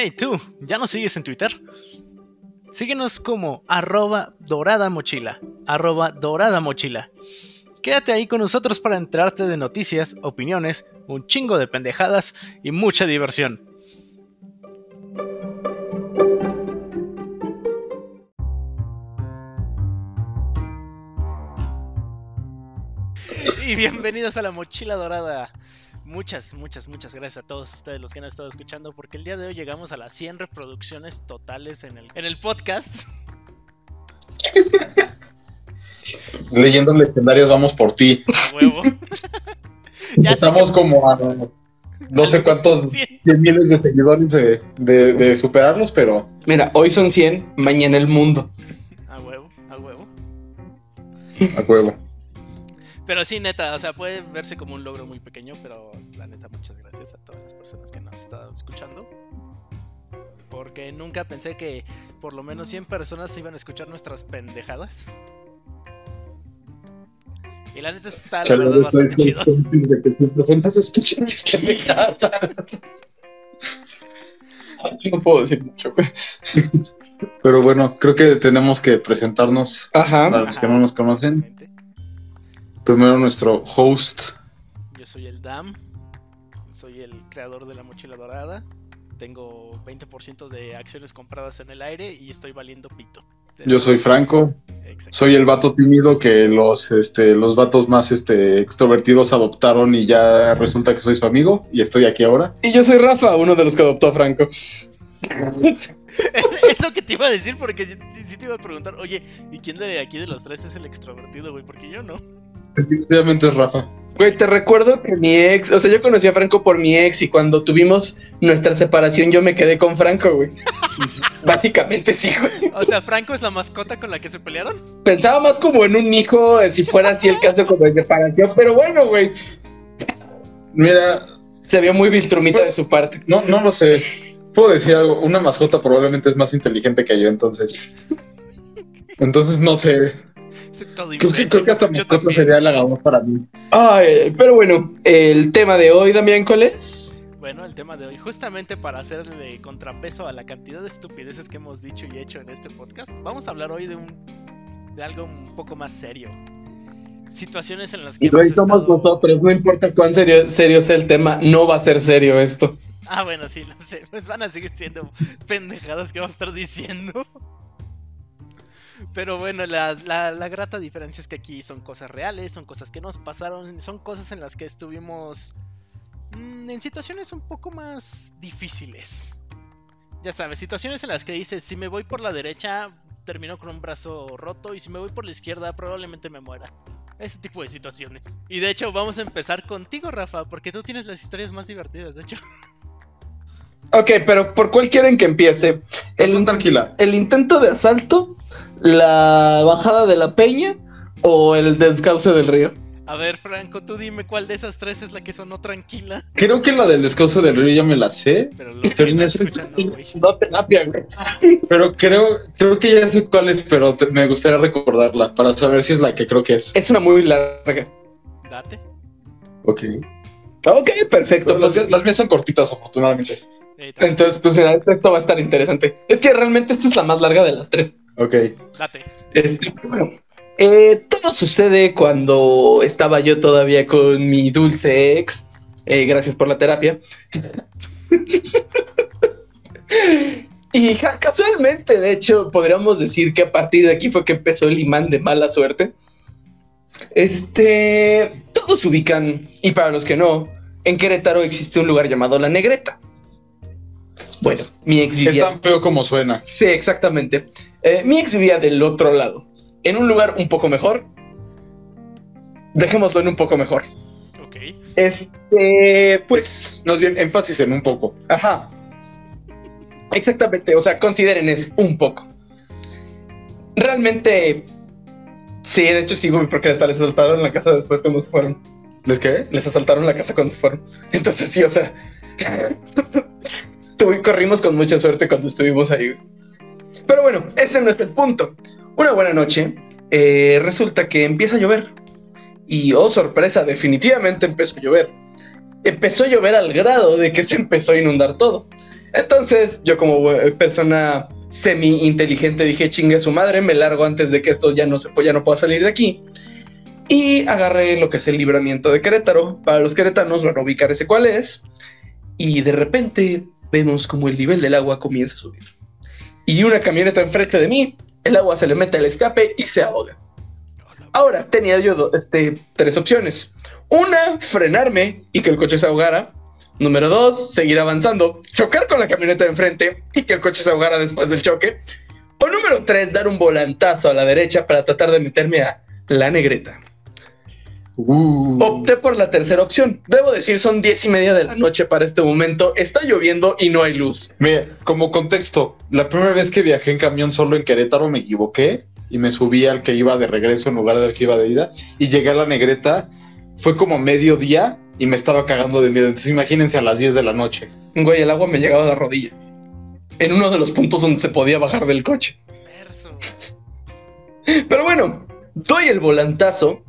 Hey tú, ¿ya nos sigues en Twitter? Síguenos como arroba dorada mochila, arroba dorada mochila. Quédate ahí con nosotros para enterarte de noticias, opiniones, un chingo de pendejadas y mucha diversión. Y bienvenidos a la mochila dorada. Muchas, muchas, muchas gracias a todos ustedes los que han estado escuchando porque el día de hoy llegamos a las 100 reproducciones totales en el, en el podcast. Leyendas legendarias, vamos por ti. A huevo. Ya Estamos que- como a no sé cuántos Cien. 100 miles de seguidores de, de- de superarlos, pero Mira, hoy son 100, mañana el mundo. A huevo, a huevo. a huevo. Pero sí, neta, o sea, puede verse como un logro muy pequeño, pero la neta, muchas gracias a todas las personas que nos han estado escuchando. Porque nunca pensé que por lo menos 100 personas iban a escuchar nuestras pendejadas. Y la neta está, la verdad, bastante chido. de que mis pendejadas. No puedo decir mucho, güey. Pero bueno, creo que tenemos que presentarnos Ajá. a los que no nos conocen. Primero nuestro host. Yo soy el Dam, soy el creador de la mochila dorada. Tengo 20% de acciones compradas en el aire y estoy valiendo pito. Yo soy Franco. Soy el vato tímido que los, este, los vatos más este, extrovertidos adoptaron y ya resulta que soy su amigo y estoy aquí ahora. Y yo soy Rafa, uno de los que adoptó a Franco. es lo que te iba a decir porque sí te iba a preguntar, oye, ¿y quién de aquí de los tres es el extrovertido, güey? Porque yo no. Definitivamente es Rafa. Güey, te recuerdo que mi ex, o sea, yo conocí a Franco por mi ex y cuando tuvimos nuestra separación yo me quedé con Franco, güey. Básicamente sí, güey. O sea, Franco es la mascota con la que se pelearon. Pensaba más como en un hijo, eh, si fuera así el caso como de separación, pero bueno, güey. Mira, Se vio muy viltrumita de su parte. no, no lo sé. Puedo decir algo, una mascota probablemente es más inteligente que yo, entonces. Entonces no sé. Creo que, creo que hasta mascota sería halagador para mí. Ay, pero bueno, el tema de hoy, Damián, ¿cuál es? Bueno, el tema de hoy, justamente para hacerle contrapeso a la cantidad de estupideces que hemos dicho y hecho en este podcast, vamos a hablar hoy de un de algo un poco más serio. Situaciones en las que Y hemos somos estado- nosotros, no importa cuán serio, serio sea el tema, no va a ser serio esto. Ah, bueno, sí, lo sé. Pues van a seguir siendo pendejadas que vamos a estar diciendo. Pero bueno, la, la- la grata diferencia es que aquí son cosas reales, son cosas que nos pasaron, son cosas en las que estuvimos mm, en situaciones un poco más difíciles. Ya sabes, situaciones en las que dices, si me voy por la derecha, termino con un brazo roto y si me voy por la izquierda, probablemente me muera. Ese tipo de situaciones. Y de hecho, vamos a empezar contigo, Rafa, porque tú tienes las historias más divertidas, de hecho. Ok, pero ¿por cuál quieren que empiece? El ¿El, tranquila. el intento de asalto, la bajada de la peña o el descauce del río? A ver, Franco, tú dime cuál de esas tres es la que sonó tranquila. Creo que la del descanso del río ya me la sé. Pero lo Pero no estás sé- escuchando, güey. No terapia, güey. Pero creo, creo que ya sé cuál es, pero te- me gustaría recordarla para saber si es la que creo que es. Es una muy larga. Date. Ok. Ok, perfecto. Las, las mías son cortitas, afortunadamente. Entonces, pues mira, esto, esto va a estar interesante. Es que realmente esta es la más larga de las tres. Ok. date. Este, bueno, eh, todo sucede cuando estaba yo todavía con mi dulce ex. Eh, gracias por la terapia. y ja, casualmente, de hecho, podríamos decir que a partir de aquí fue que empezó el imán de mala suerte. Este, todos se ubican, y para los que no, en Querétaro existe un lugar llamado La Negreta. Bueno, mi ex Es vivía... tan feo como suena. Sí, exactamente. Eh, mi ex vivía del otro lado, en un lugar un poco mejor. Dejémoslo en un poco mejor. Ok. Este, pues, Más bien, énfasis en un poco. ajá. Exactamente, o sea, consideren es un poco. Realmente, sí, de hecho sí, güey, porque hasta les asaltaron la casa después cuando se fueron. ¿Les qué? Les asaltaron la casa cuando se fueron. Entonces sí, o sea, corrimos con mucha suerte cuando estuvimos ahí. Pero bueno, ese no es el punto. Una buena noche, eh, resulta que empieza a llover. Y oh, sorpresa, definitivamente empezó a llover. Empezó a llover al grado de que se empezó a inundar todo. Entonces, yo como eh, persona semi inteligente dije, chingue a su madre, me largo antes de que esto ya no se ya no pueda salir de aquí. Y agarré lo que es el libramiento de Querétaro. Para los queretanos van a ubicar ese cuál es. Y de repente vemos como el nivel del agua comienza a subir. Y una camioneta enfrente de mí, el agua se le mete al escape y se ahoga. Ahora tenía yo este, tres opciones. Una, frenarme y que el coche se ahogara. Número dos, seguir avanzando, chocar con la camioneta de enfrente y que el coche se ahogara después del choque. O número tres, dar un volantazo a la derecha para tratar de meterme a la negreta. Uh. Opté por la tercera opción. Debo decir, son diez y media de la noche para este momento. Está lloviendo y no hay luz. Mira, como contexto, la primera vez que viajé en camión solo en Querétaro me equivoqué y me subí al que iba de regreso en lugar del que iba de ida y llegué a la negreta. Fue como mediodía y me estaba cagando de miedo. Entonces imagínense a las 10 de la noche. Güey, el agua me llegaba a la rodilla. En uno de los puntos donde se podía bajar del coche. Verso. Pero bueno, doy el volantazo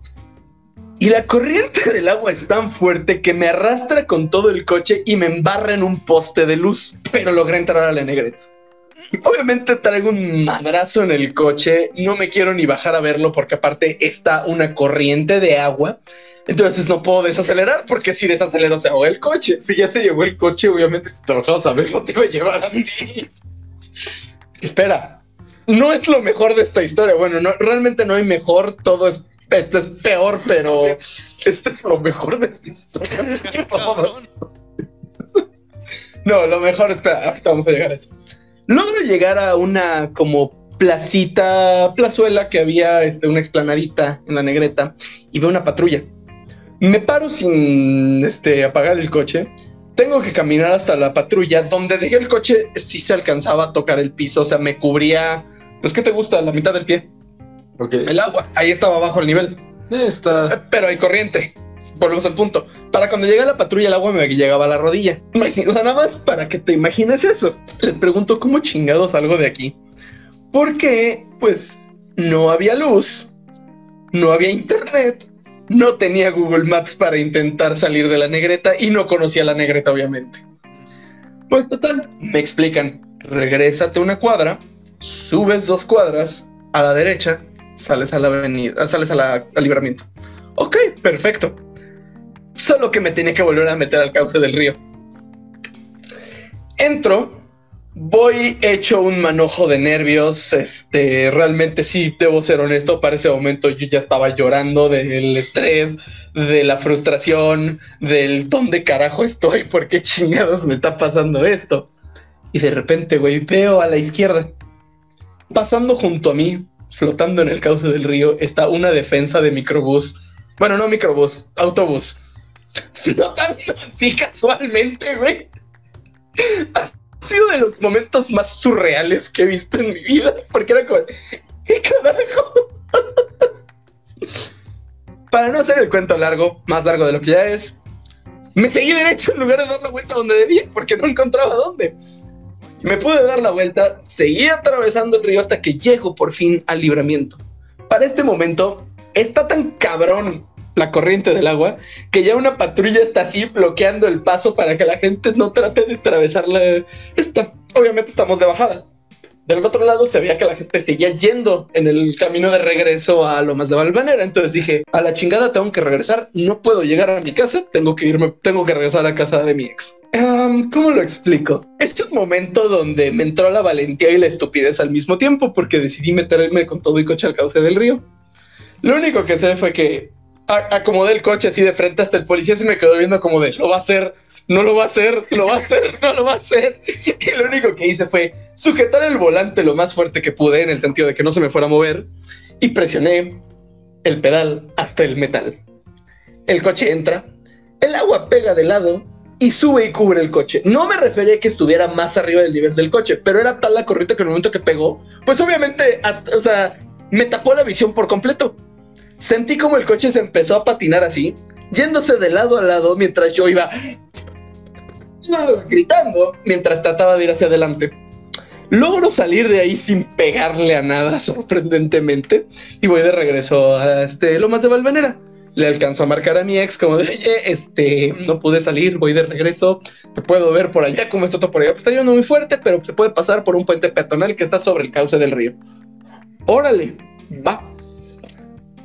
y la corriente del agua es tan fuerte que me arrastra con todo el coche y me embarra en un poste de luz. Pero logré entrar a la negreta. Obviamente traigo un madrazo en el coche, no me quiero ni bajar a verlo porque aparte está una corriente de agua. Entonces no puedo desacelerar porque si desacelero se ahoga el coche. Si ya se llevó el coche, obviamente si te bajabas a verlo te iba a llevar a ti. Espera, no es lo mejor de esta historia. Bueno, no, realmente no hay mejor, todo es, esto es peor, pero Este es lo mejor de esta historia. No, lo mejor, espera, ahorita vamos a llegar a eso. Logro llegar a una como placita, plazuela que había este, una explanadita en la negreta y veo una patrulla. Me paro sin este, apagar el coche. Tengo que caminar hasta la patrulla donde dejé el coche sí se alcanzaba a tocar el piso, o sea, me cubría, pues, ¿qué te gusta? La mitad del pie. El agua, ahí estaba bajo el nivel. Está. Eh, Pero hay corriente. Volvemos al punto. Para cuando llegue la patrulla, el agua me llegaba a la rodilla. O sea, nada más para que te imagines eso. Les pregunto cómo chingados salgo de aquí. Porque, pues, no había luz, no había internet, no tenía Google Maps para intentar salir de la negreta y no conocía la negreta, obviamente. Pues total, me explican, regrésate una cuadra, subes dos cuadras a la derecha, sales a la avenida, sales a la, al libramiento. Ok, perfecto. Solo que me tenía que volver a meter al cauce del río. Entro, voy hecho un manojo de nervios. Este, realmente sí, debo ser honesto. Para ese momento yo ya estaba llorando del estrés, de la frustración, del dónde carajo estoy, por qué chingados me está pasando esto. Y de repente, güey, veo a la izquierda, pasando junto a mí, flotando en el cauce del río, está una defensa de microbús. Bueno, no microbús, autobús. Flotando así casualmente, güey. Ha sido de los momentos más surreales que he visto en mi vida. Porque era como, ¿qué carajo? Para no hacer el cuento largo, más largo de lo que ya es, me seguí derecho en lugar de dar la vuelta donde debía, porque no encontraba dónde. Me pude dar la vuelta, seguí atravesando el río hasta que llego por fin al libramiento. Para este momento, está tan cabrón la corriente del agua que ya una patrulla está así bloqueando el paso para que la gente no trate de atravesar la... Esta. Obviamente estamos de bajada. Del otro lado se veía que la gente seguía yendo en el camino de regreso a Lomas de Valvanera. Entonces dije, a la chingada tengo que regresar, no puedo llegar a mi casa, tengo que irme, tengo que regresar a casa de mi ex. ¿Cómo lo explico? Este es un momento donde me entró la valentía y la estupidez al mismo tiempo porque decidí meterme con todo y coche al cauce del río. Lo único que sé fue que acomodé el coche así de frente hasta el policía se me quedó viendo como de, lo va a hacer, no lo va a hacer, lo va a hacer, no lo va a hacer. Y lo único que hice fue sujetar el volante lo más fuerte que pude en el sentido de que no se me fuera a mover y presioné el pedal hasta el metal. El coche entra, el agua pega de lado y sube y cubre el coche. No me refería a que estuviera más arriba del nivel del coche, pero era tal la corriente que en el momento que pegó, pues obviamente, o sea, me tapó la visión por completo. Sentí como el coche se empezó a patinar así, yéndose de lado a lado mientras yo iba gritando mientras trataba de ir hacia adelante. Logro salir de ahí sin pegarle a nada, sorprendentemente, y voy de regreso a este Lomas de Valvanera. le alcanzó a marcar a mi ex como de, oye, este, no pude salir, voy de regreso, te puedo ver por allá, ¿cómo está todo por allá? Pues está lloviendo muy fuerte, pero se puede pasar por un puente peatonal que está sobre el cauce del río. Órale, va.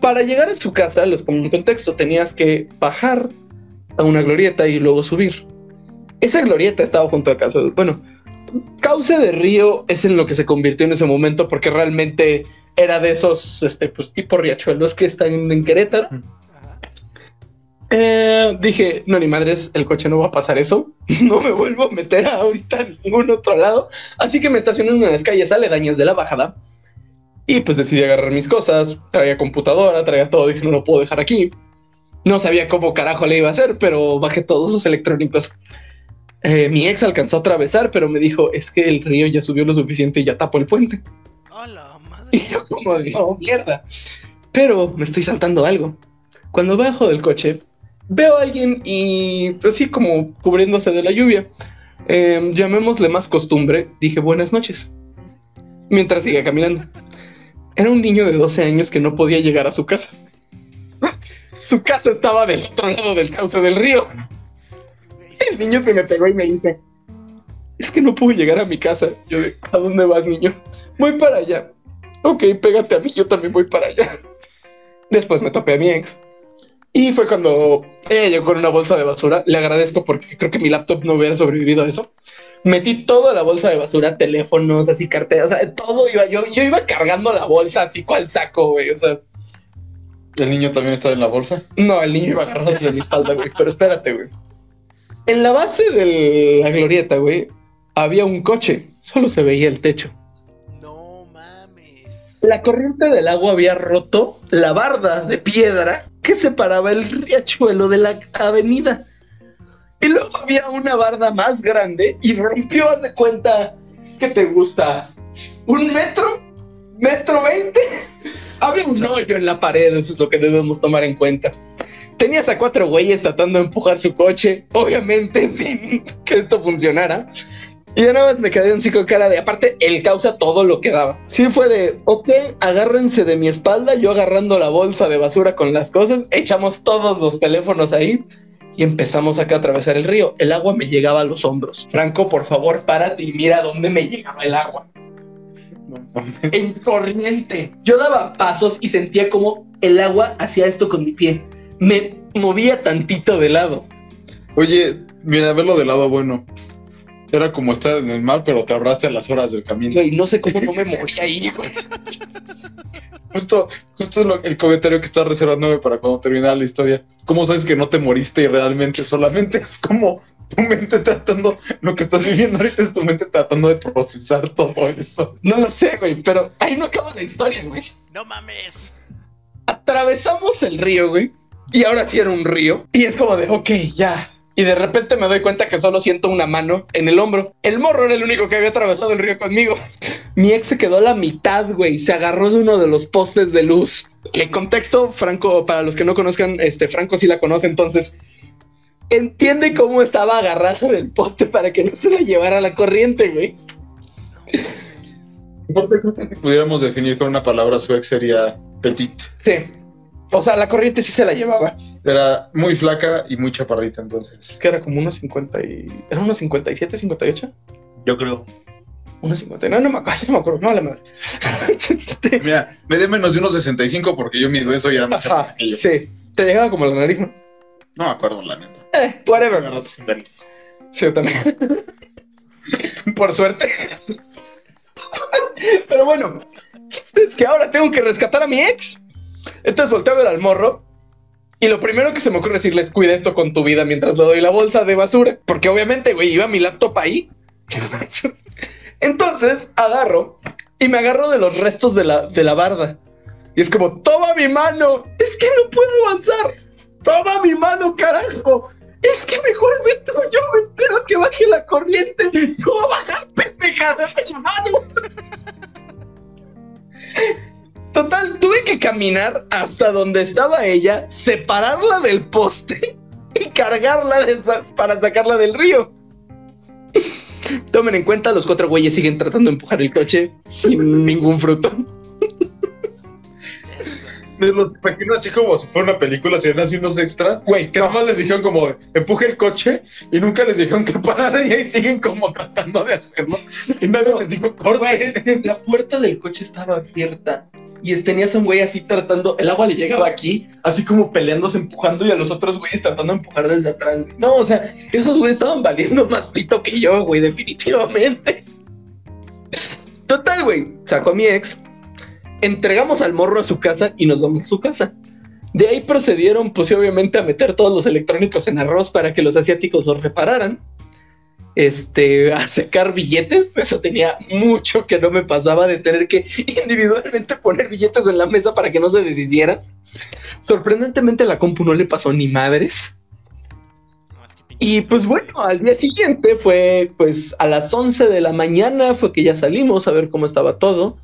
Para llegar a su casa, los pongo en contexto, tenías que bajar a una glorieta y luego subir. Esa glorieta estaba junto a casa. Bueno, cauce de río es en lo que se convirtió en ese momento porque realmente era de esos, este, pues tipo riachuelos que están en Querétaro. Eh, dije, no, ni madres, el coche no va a pasar eso. No me vuelvo a meter ahorita en ningún otro lado. Así que me estacioné en las calles aledañas de la bajada. Y pues decidí agarrar mis cosas. Traía computadora, traía todo. Dije, no lo puedo dejar aquí. No sabía cómo carajo le iba a hacer, pero bajé todos los electrónicos. Eh, mi ex alcanzó a atravesar, pero me dijo, es que el río ya subió lo suficiente y ya tapó el puente. ¡Hola, madre! Y yo como no, mierda. Pero me estoy saltando algo. Cuando bajo del coche, veo a alguien y así como cubriéndose de la lluvia. Eh, llamémosle más costumbre. Dije buenas noches. Mientras seguía caminando. Era un niño de 12 años que no podía llegar a su casa. Su casa estaba del otro lado del cauce del río. El niño que me pegó y me dice, es que no puedo llegar a mi casa. Yo de, ¿a dónde vas, niño? Voy para allá. Ok, pégate a mí, yo también voy para allá. Después me topé a mi ex. Y fue cuando ella llegó con una bolsa de basura. Le agradezco porque creo que mi laptop no hubiera sobrevivido a eso. Metí toda la bolsa de basura, teléfonos, así carteras, o sea, todo iba. Yo, yo iba cargando la bolsa así cual saco, güey. O sea, ¿El niño también estaba en la bolsa? no, el niño iba agarrado de mi espalda, güey. Pero espérate, güey. En la base de la glorieta, güey, había un coche. Solo se veía el techo. No mames. La corriente del agua había roto la barda de piedra que separaba el riachuelo de la avenida. Y luego había una barda más grande y rompió, haz de cuenta, ¿qué te gusta? ¿Un metro? ¿Metro veinte? Había un hoyo en la pared, eso es lo que debemos tomar en cuenta. Tenías a cuatro güeyes tratando de empujar su coche, obviamente sin que esto funcionara. Y de nada más me quedé así con cara de, aparte, él causa todo lo que daba. Sí fue de, ok, agárrense de mi espalda, yo agarrando la bolsa de basura con las cosas, echamos todos los teléfonos ahí y empezamos acá a atravesar el río. El agua me llegaba a los hombros. Franco, por favor, párate y mira dónde me llegaba el agua. En corriente. Yo daba pasos y sentía como el agua hacía esto con mi pie. Me movía tantito de lado. Oye, mira, verlo del lado bueno. Era como estar en el mar, pero te ahorraste a las horas del camino. Y no sé cómo no me morí ahí, güey. Justo, justo lo- el comentario que estás reservándome para cuando terminara la historia. ¿Cómo sabes que no te moriste y realmente solamente es como tu mente tratando, lo que estás viviendo ahorita es tu mente tratando de procesar todo eso? No lo sé, güey, pero ahí no acaba la historia, güey. ¡No mames! Atravesamos el río, güey. Y ahora sí era un río. Y es como de, ok, ya. Y de repente me doy cuenta que solo siento una mano en el hombro. El morro era el único que había atravesado el río conmigo. Mi ex se quedó a la mitad, güey. Se agarró de uno de los postes de luz. En contexto, Franco, para los que no conozcan, este, Franco sí la conoce, entonces entiende cómo estaba agarrado del poste para que no se la llevara la corriente, güey. Si pudiéramos definir con una palabra su ex sería petit. Sí. O sea, la corriente sí se la llevaba. Era muy flaca y muy chaparrita entonces. Que era como unos 50 y... ¿Era unos 57, 58? Yo creo. Unos 50. No, no me acuerdo, no me acuerdo. No, la madre. Mira, me dé menos de unos 65 porque yo mido eso y era más Ajá, chaparra que yo. sí. Te llegaba como la nariz, ¿no? No me acuerdo, la neta. Eh, whatever. Me rato sin verlo. Sí, yo también. Por suerte. Pero bueno, es que ahora tengo que rescatar a mi ex. Entonces volteo a ver al morro. Y lo primero que se me ocurre decirles, cuida esto con tu vida mientras le doy la bolsa de basura. Porque obviamente, güey, iba mi laptop ahí. Entonces agarro y me agarro de los restos de la, de la barda. Y es como, toma mi mano. Es que no puedo avanzar. Toma mi mano, carajo. Es que mejor me tú, yo espero que baje la corriente. No va a bajar, pendeja, dame la mano. Total, tuve que caminar hasta donde estaba ella, separarla del poste y cargarla de para sacarla del río. Tomen en cuenta, los cuatro güeyes siguen tratando de empujar el coche sin ningún fruto. Los imagino así como si fuera una película, si eran así unos extras. Güey, Que nada más les dijeron como, empuje el coche y nunca les dijeron que pararan y ahí siguen como tratando de hacerlo. Y nadie les dijo, Güey, corte. la puerta del coche estaba abierta. Y tenías a un güey así tratando, el agua le llegaba aquí, así como peleándose, empujando, y a los otros güeyes tratando de empujar desde atrás. güey. No, o sea, esos güeyes estaban valiendo más pito que yo, güey, definitivamente. Total, güey, sacó a mi ex, entregamos al morro a su casa y nos vamos a su casa. De ahí procedieron, pues obviamente, a meter todos los electrónicos en arroz para que los asiáticos los repararan. Este, a secar billetes. Eso tenía mucho que no me pasaba de tener que individualmente poner billetes en la mesa para que no se deshicieran. Sorprendentemente, a la compu no le pasó ni madres. Y pues bueno, al día siguiente fue pues a las 11 de la mañana fue que ya salimos a ver cómo estaba todo.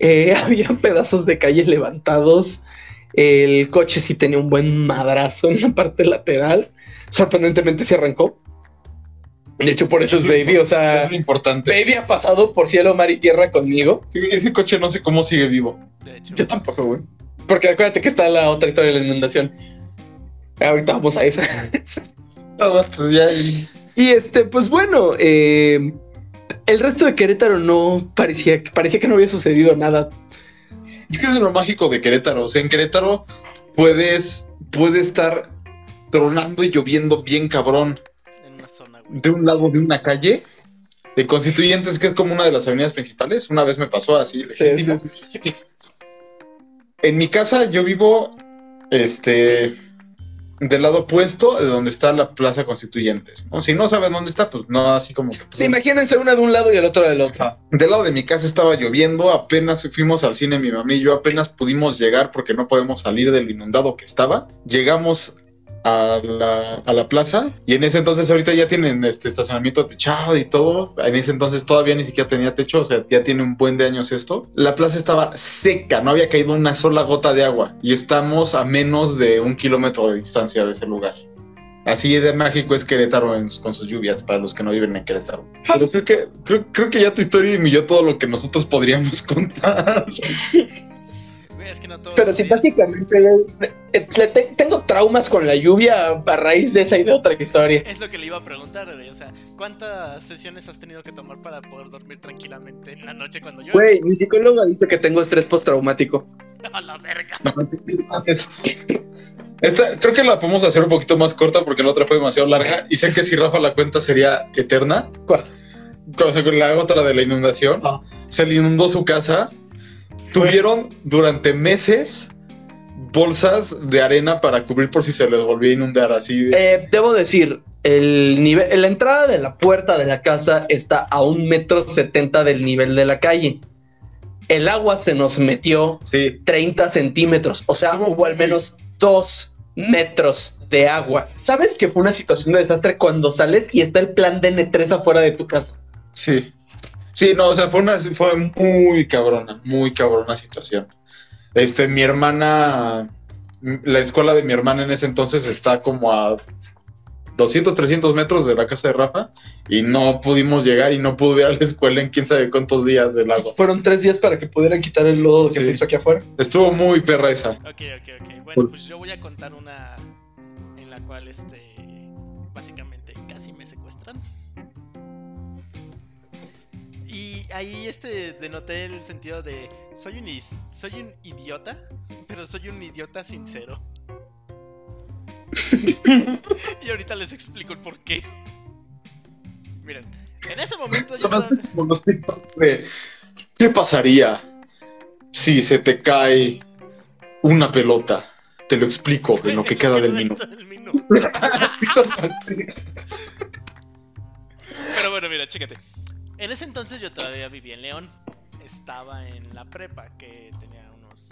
Eh, había pedazos de calle levantados. El coche sí tenía un buen madrazo en la parte lateral. Sorprendentemente se arrancó. De hecho, por eso es Baby. O sea, Es lo importante. Baby ha pasado por cielo, mar y tierra conmigo. Sí, ese coche no sé cómo sigue vivo. De hecho, Yo tampoco, güey. Porque acuérdate que está la otra historia de la inundación. Ahorita vamos a esa. Nada, pues ya. y- Y este, pues bueno, eh, el resto de Querétaro no parecía, parecía que no había sucedido nada. Es que es lo mágico de Querétaro. O sea, en Querétaro puedes, puede estar tronando y lloviendo bien cabrón en una zona, güey. de un lado de una calle de Constituyentes, que es como una de las avenidas principales. Una vez me pasó así. legítimo. En mi casa yo vivo este del lado opuesto de donde está la Plaza Constituyentes. ¿no? Si no sabes dónde está, pues no, así como que. Sí, imagínense una de un lado y el otro del otro. Del lado de mi casa estaba lloviendo, apenas fuimos al cine mi mamá y yo, apenas pudimos llegar porque no podemos salir del inundado que estaba. Llegamos a la, a la plaza y en ese entonces ahorita ya tienen este estacionamiento techado y todo. En ese entonces todavía ni siquiera tenía techo, o sea, ya tiene un buen de años esto. La plaza estaba seca, no había caído una sola gota de agua y estamos a menos de un kilómetro de distancia de ese lugar. Así de mágico es Querétaro en- con sus lluvias para los que no viven en Querétaro. Pero creo que, creo, creo que ya tu historia y yo todo lo que nosotros podríamos contar. Güey, es que no todo. Pero si básicamente le- le te- tengo traumas con la lluvia a raíz de esa y de otra historia. Es lo que le iba a preguntar, güey. O sea, ¿cuántas sesiones has tenido que tomar para poder dormir tranquilamente en la noche cuando llueve? Güey, mi psicóloga dice que tengo estrés postraumático. A la verga. No, es- Esta, creo que la podemos hacer un poquito más corta porque la otra fue demasiado larga y sé que si Rafa la cuenta sería eterna. ¿Cuál? O sea, con la otra de la inundación. Ah. Se le inundó su casa. Tuvieron durante meses bolsas de arena para cubrir por si se les volvía a inundar así. de- Eh, debo decir, el nivel, la entrada de la puerta de la casa está a un metro setenta del nivel de la calle. El agua se nos metió Sí, 30 centímetros, o sea, hubo al menos dos metros de agua. ¿Sabes que fue una situación de desastre cuando sales y está el plan de N3 afuera de tu casa? sí. Sí, no, o sea, fue una fue muy cabrona, muy cabrona situación. Este, mi hermana, la escuela de mi hermana en ese entonces está como a 200, 300 metros de la casa de Rafa y no pudimos llegar y no pude ir a la escuela en quién sabe cuántos días del agua. Fueron tres días para que pudieran quitar el lodo que Sí. se hizo aquí afuera. Estuvo muy perra esa. Ok, ok, ok. Bueno, pues yo voy a contar una en la cual, este, básicamente casi me secuestran. Y ahí, este, denoté el sentido de, soy un, is- soy un idiota, pero soy un idiota sincero. y ahorita les explico el por qué. Miren, en ese momento yo... Como los TikToks de, ¿Qué pasaría si se te cae una pelota? Te lo explico en lo que queda del El minuto. Pero bueno, mira, chécate. En ese entonces yo todavía vivía en León. Estaba en la prepa, que tenía unos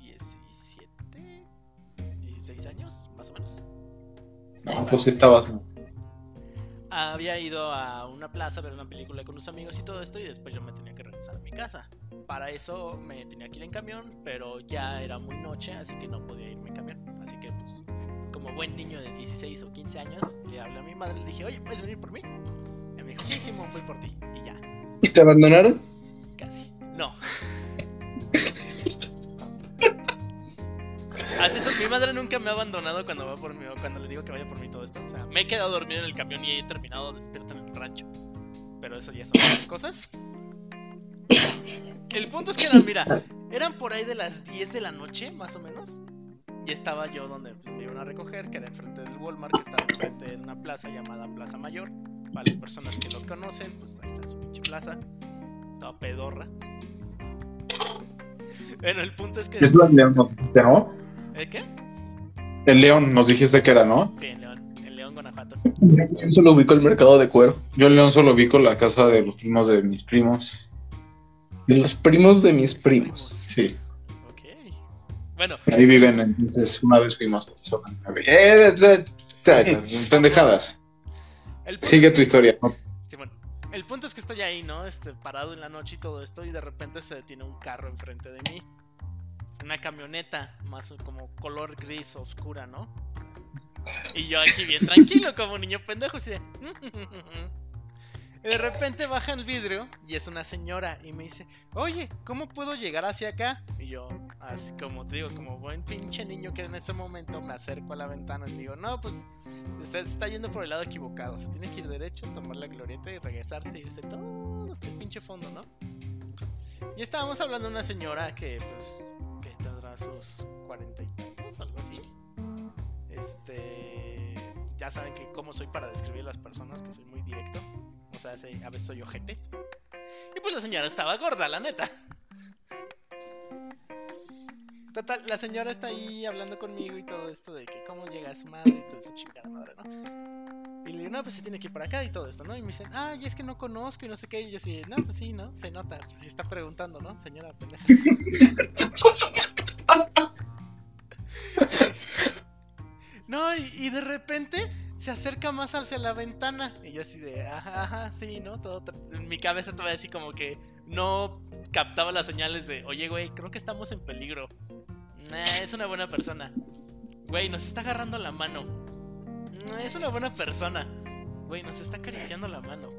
17, 16 años, más o menos. No, pues estabas. Había ido a una plaza a ver una película con unos amigos y todo esto, y después yo me tenía que regresar a mi casa. Para eso me tenía que ir en camión, pero ya era muy noche, así que no podía irme en camión. Así que, pues, como buen niño de 16 o 15 años, le hablé a mi madre y le dije, oye, ¿puedes venir por mí? Me dijo, sí, Simón, voy por ti. Y ya, ¿Y te abandonaron? casi. No. Mi madre nunca me ha abandonado cuando va por mí o cuando le digo que vaya por mí todo esto. O sea, me he quedado dormido en el camión y he terminado despierto en el rancho. Pero eso ya son otras cosas. El punto es que mira, eran por ahí de las 10 de la noche, más o menos. Y estaba yo donde pues, me iban a recoger, que era enfrente del Walmart, que estaba enfrente de una plaza llamada Plaza Mayor. Para las personas que lo conocen, pues ahí está su pinche plaza. Toda pedorra. Bueno, el punto es que. Es la León, ¿no? ¿El qué? El León nos dijiste que era, ¿no? Sí, en León, en León, Guanajuato. Yo solo ubico el mercado de cuero. Yo en León solo con la casa de los primos de mis primos. De los primos de mis primos. Sí, Ok. Bueno, ahí viven, entonces una vez fuimos. Eh, eh, eh, pendejadas. El punto Sigue es tu historia. Sí, bueno. El punto es que estoy ahí, ¿no? Este, parado en la noche y todo esto, y de repente se detiene un carro enfrente de mí. Una camioneta, más como color gris oscura, ¿no? Y yo aquí bien tranquilo, como un niño pendejo, así de. De repente baja el vidrio y es una señora y me dice, oye, ¿cómo puedo llegar hacia acá? Y yo, así como te digo, como buen pinche niño que en ese momento, me acerco a la ventana y digo, no, pues usted está yendo por el lado equivocado, se tiene que ir derecho, tomar la glorieta y regresarse, irse todo hasta el pinche fondo, ¿no? Y estábamos hablando de una señora que, pues, que tendrá sus cuarenta y tantos, algo así. Este. Ya saben que cómo soy para describir las personas, que soy muy directo. O sea, se- a veces soy ojete. Y pues la señora estaba gorda, la neta. Total, la señora está ahí hablando conmigo y todo esto de que cómo llega su madre y toda esa chingada madre, ¿no? Y le digo, no, pues se tiene que ir por acá y todo esto, ¿no? Y me dicen, ah, y es que no conozco y no sé qué. Y yo así, no, pues sí, ¿no? Se nota, pues sí está preguntando, ¿no? Señora pendeja. No, y, y de repente se acerca más hacia la ventana. Y yo así de, ajá, ajá, sí, ¿no? Todo en mi cabeza todavía así como que no captaba las señales de, oye, güey, creo que estamos en peligro. Nah, es una buena persona. Güey, nos está agarrando la mano. Nah, es una buena persona. Güey, nos está acariciando la mano.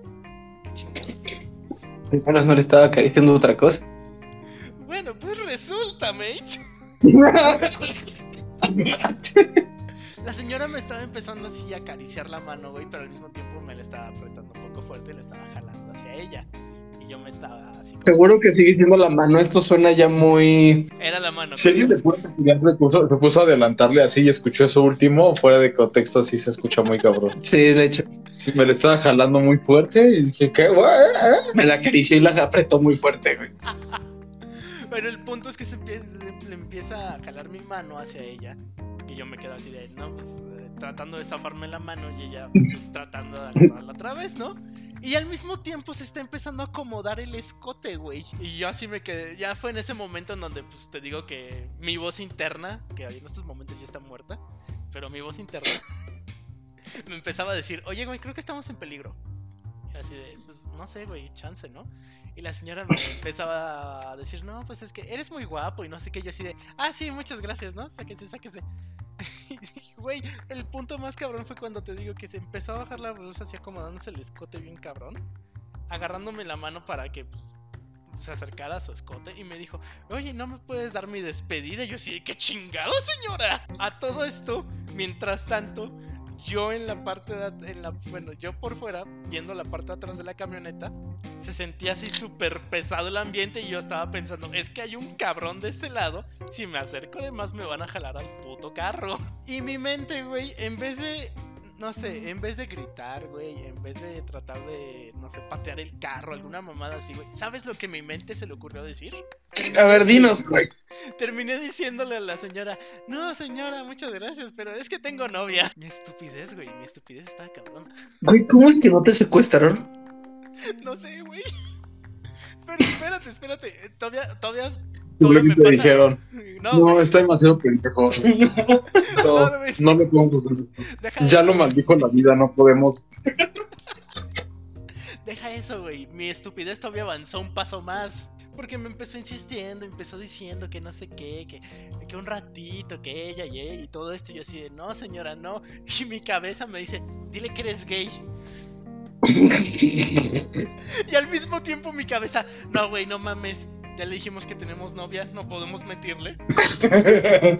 Qué chingados. Apenas no le estaba acariciando otra cosa. Bueno, pues resulta, mate. La señora me estaba empezando así a acariciar la mano, güey, pero al mismo tiempo me la estaba apretando un poco fuerte y le estaba jalando hacia ella. Y yo me estaba así como... Seguro que sigue siendo la mano. Esto suena ya muy. Era la mano. Si alguien se puso, se puso a adelantarle así y escuchó eso último, fuera de contexto así se escucha muy cabrón. Sí, de hecho. Sí, me le estaba jalando muy fuerte y dije, ¿qué? Me la acarició y la apretó muy fuerte, güey. Pero el punto es que se empieza, le empieza a jalar mi mano hacia ella. Y yo me quedo así de, no, pues eh, tratando de zafarme la mano y ella pues tratando de agarrarla otra vez, ¿no? Y al mismo tiempo se está empezando a acomodar el escote, güey. Y yo así me quedé. Ya fue en ese momento en donde, pues te digo que mi voz interna, que en estos momentos ya está muerta, pero mi voz interna me empezaba a decir, oye, güey, creo que estamos en peligro. Así de, pues no sé, güey, chance, ¿no? Y la señora me empezaba a decir, no, pues es que eres muy guapo y no sé qué. Yo así de, ah, sí, muchas gracias, ¿no? Sáquese, sáquese. Y güey, el punto más cabrón fue cuando te digo que se empezó a bajar la blusa así acomodándose el escote bien cabrón. Agarrándome la mano para que pues, se acercara a su escote y me dijo, oye, ¿no me puedes dar mi despedida? Y yo así de, ¿qué chingado, señora? A todo esto, mientras tanto, yo en la parte de, en la, bueno, yo por fuera, viendo la parte de atrás de la camioneta, se sentía así súper pesado el ambiente y yo estaba pensando, es que hay un cabrón de este lado, si me acerco de más me van a jalar al puto carro. Y mi mente, güey, en vez de, no sé, en vez de gritar, güey, en vez de tratar de, no sé, patear el carro, alguna mamada así, güey, ¿sabes lo que mi mente se le ocurrió decir? A ver, dinos, güey. Terminé diciéndole a la señora, no señora, muchas gracias, pero es que tengo novia. Mi estupidez, güey, mi estupidez estaba cabrona. Güey, ¿cómo es que no te secuestraron? No sé, güey. Pero espérate, espérate. eh, Todavía, todavía, me dijeron, No, no, está demasiado pendejo. No, No, hacer. deja Ya lo maldijo la vida, no podemos. Deja eso, güey. Mi estupidez todavía avanzó un paso más. Porque me empezó insistiendo, empezó diciendo que no sé qué, que, que un ratito, que ella y ella y todo esto. Y yo así de, no, señora, no. Y mi cabeza me dice, dile que eres gay. Y al mismo tiempo mi cabeza, no, güey, no mames. Ya le dijimos que tenemos novia, no podemos mentirle.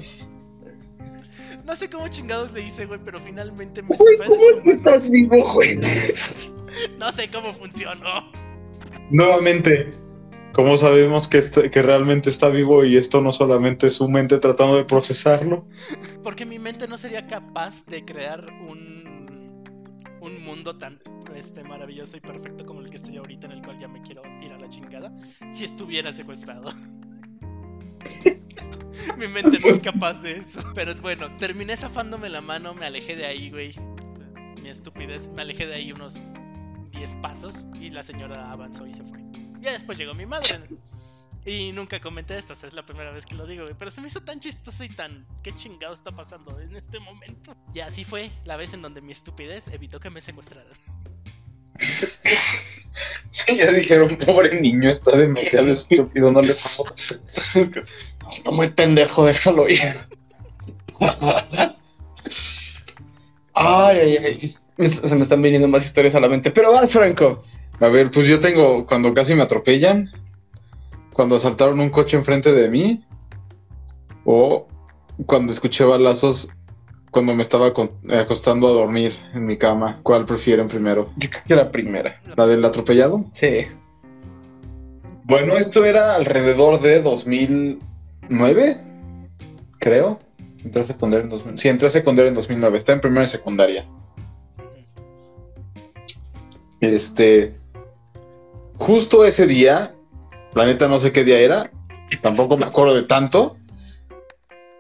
No sé cómo chingados le hice, güey, pero finalmente me zafé ¿cómo es que estás vivo, güey? No sé cómo funcionó. Nuevamente, ¿cómo sabemos que, está- que realmente está vivo y esto no solamente es su mente tratando de procesarlo? Porque mi mente no sería capaz de crear un, un mundo tan este, maravilloso y perfecto como el que estoy ahorita, en el cual ya me quiero ir a la chingada, si estuviera secuestrado. mi mente no es capaz de eso. Pero bueno, terminé zafándome la mano, me alejé de ahí, güey. Mi estupidez, me alejé de ahí unos 10 pasos y la señora avanzó y se fue. Ya después llegó mi madre. Y nunca comenté esto, o sea, es la primera vez que lo digo, güey. Pero se me hizo tan chistoso y tan. ¿Qué chingado está pasando en este momento? Y así fue la vez en donde mi estupidez evitó que me secuestraran. Sí, ya dijeron, pobre niño, está demasiado estúpido, no le hacer. Está muy pendejo, déjalo ir. Ay, ay, ay. Se me están viniendo más historias a la mente. Pero vas, Franco. A ver, pues yo tengo cuando casi me atropellan, cuando asaltaron un coche enfrente de mí, o cuando escuché balazos cuando me estaba acostando a dormir en mi cama. ¿Cuál prefieren primero? Yo creo que la primera. ¿La del atropellado? Sí. Bueno, esto era alrededor de 2009, creo. Entré a secundaria en 2000. Sí, entré a secundaria en 2009. Está en primera y secundaria. Este. Justo ese día, la neta no sé qué día era, tampoco me acuerdo de tanto.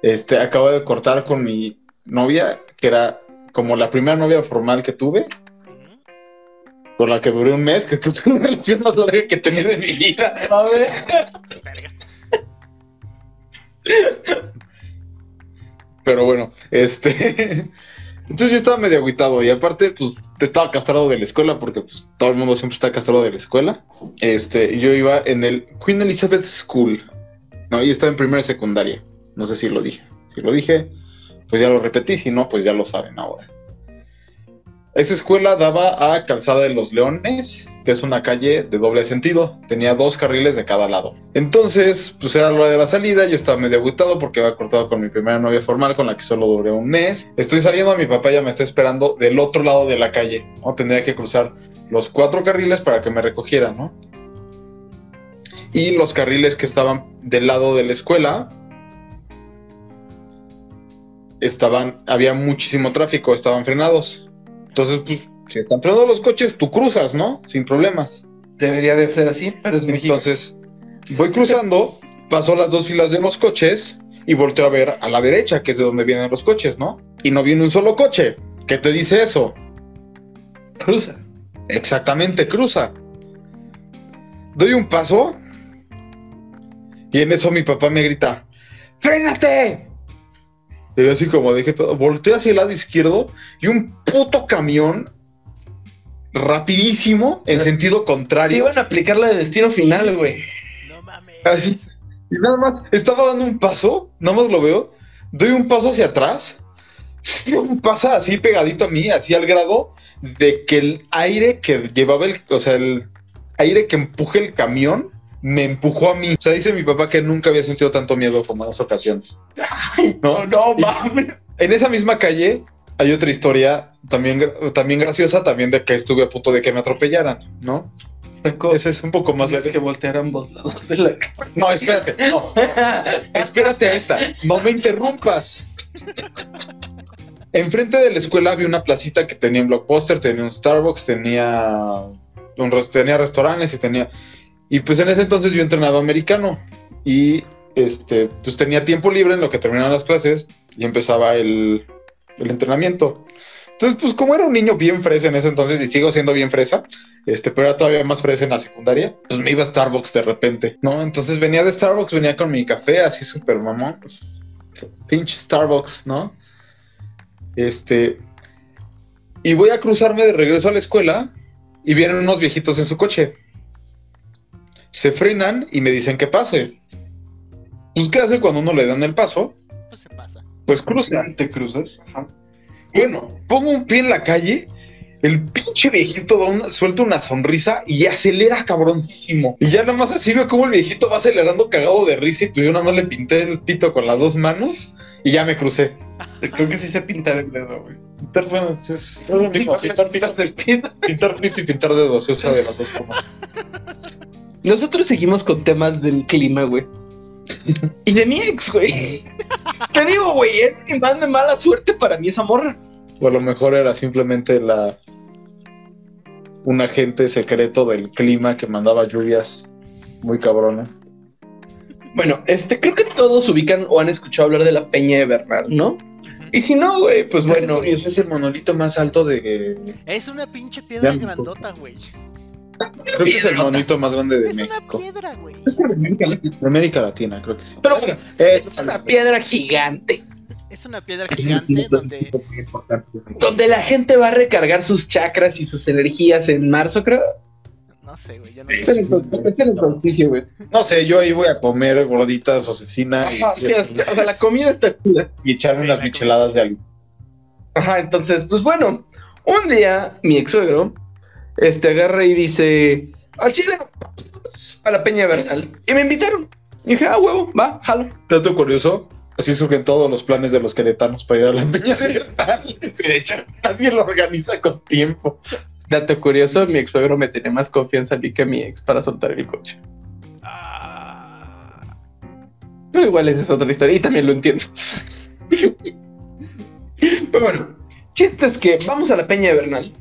Este, acabo de cortar con mi novia, que era como la primera novia formal que tuve, con la que duré un mes, que creo que es la relación más larga que he tenido en mi vida. A ver. Pero bueno, este. Entonces yo estaba medio agüitado y aparte, pues, te estaba castrado de la escuela porque pues, todo el mundo siempre está castrado de la escuela. Este, yo iba en el Queen Elizabeth School. No, yo estaba en primera secundaria. No sé si lo dije. Si lo dije, pues ya lo repetí. Si no, pues ya lo saben ahora. Esa escuela daba a Calzada de los Leones, que es una calle de doble sentido. Tenía dos carriles de cada lado. Entonces, pues era la hora de la salida. Yo estaba medio agüitado porque había cortado con mi primera novia formal, con la que solo duré un mes. Estoy saliendo, mi papá ya me está esperando del otro lado de la calle. ¿no? Tendría que cruzar los cuatro carriles para que me recogiera, ¿no? Y los carriles que estaban del lado de la escuela estaban, había muchísimo tráfico, estaban frenados. Entonces, pues, si están frenados los coches, tú cruzas, ¿no? Sin problemas. Debería de ser así, pero es México. Entonces, voy cruzando, paso las dos filas de los coches y volteo a ver a la derecha, que es de donde vienen los coches, ¿no? Y no viene un solo coche. ¿Qué te dice eso? Cruza. Exactamente, cruza. Doy un paso y en eso mi papá me grita, ¡Frénate! Y yo así como dije, volteo hacia el lado izquierdo y un puto camión rapidísimo en sentido Te contrario. iban a aplicar la de destino final, güey. No mames. Así. Y nada más, estaba dando un paso, nada más lo veo, doy un paso hacia atrás, y pasa así pegadito a mí, así al grado de que el aire que llevaba el, o sea, el aire que empuje el camión, me empujó a mí. O sea, dice mi papá que nunca había sentido tanto miedo como en esa ocasión. Ay, No, no mames. En esa misma calle hay otra historia también, también graciosa, también de que estuve a punto de que me atropellaran, ¿no? Franco, Ese es un poco más leve. que voltear a ambos lados de la casa. No, espérate, no. Espérate a esta. No me interrumpas. Enfrente de la escuela había una placita que tenía un blockbuster, tenía un Starbucks, tenía, un, tenía restaurantes y tenía... Y pues en ese entonces yo entrenaba americano y este, pues tenía tiempo libre en lo que terminaban las clases y empezaba el, entrenamiento. Entonces, pues como era un niño bien fresa en ese entonces y sigo siendo bien fresa, este, pero era todavía más fresa en la secundaria, pues me iba a Starbucks de repente, ¿no? Entonces venía de Starbucks, venía con mi café así súper mamón, pues, pinche Starbucks, ¿no? Este, y voy a cruzarme de regreso a la escuela y vienen unos viejitos en su coche. Se frenan y me dicen que pase. Pues, ¿qué hace cuando uno le dan el paso? Pues se pasa. Pues cruza. ¿Te cruzas? Ajá. Bueno, pongo un pie en la calle, el pinche viejito da una- suelta una sonrisa y acelera cabroncísimo. Y ya nada más así veo como el viejito va acelerando cagado de risa y pues yo nada más le pinté el pito con las dos manos y ya me crucé. Creo que sí se pintar el dedo, güey. Pintar, bueno, es, es lo mismo. Pintar, pintar, pintar pito y pintar dedos, se usa de las dos formas. Nosotros seguimos con temas del clima, güey. Y de mi ex, güey. Te digo, güey, es más de mala suerte para mí esa morra. O a lo mejor era simplemente la un agente secreto del clima que mandaba lluvias muy cabrona. Bueno, este, creo que todos ubican o han escuchado hablar de la Peña de Bernal, ¿no? Y si no, güey, pues bueno. Eso es el monolito más alto de. Es una pinche piedra grandota, güey. Creo que es el monolito más grande de Es una México. piedra, güey. De América Latina, creo que sí. Pero bueno, es una piedra gigante Es una piedra gigante donde donde la gente va a recargar sus chakras y sus energías en marzo, creo. no sé, güey, yo no Es el solsticio, es el solsticio, güey. No sé, yo ahí voy a comer gorditas o cecina y, Ajá, sí, es que, o sea, la comida está chida. y echarme Sí, unas la micheladas de algo. Ajá, entonces, pues bueno, un día mi ex suegro este, agarra y dice, al chile, a la Peña Bernal. Y me invitaron. Y dije, ah, huevo, va, jalo. Dato curioso, así surgen todos los planes de los queretanos para ir a la Peña de Bernal. De hecho, nadie lo organiza con tiempo. Dato curioso, mi ex me tenía más confianza a mí que a mi ex para soltar el coche. Ah, Pero igual esa es otra historia y también lo entiendo. Pero bueno, chiste es que vamos a la Peña de Bernal.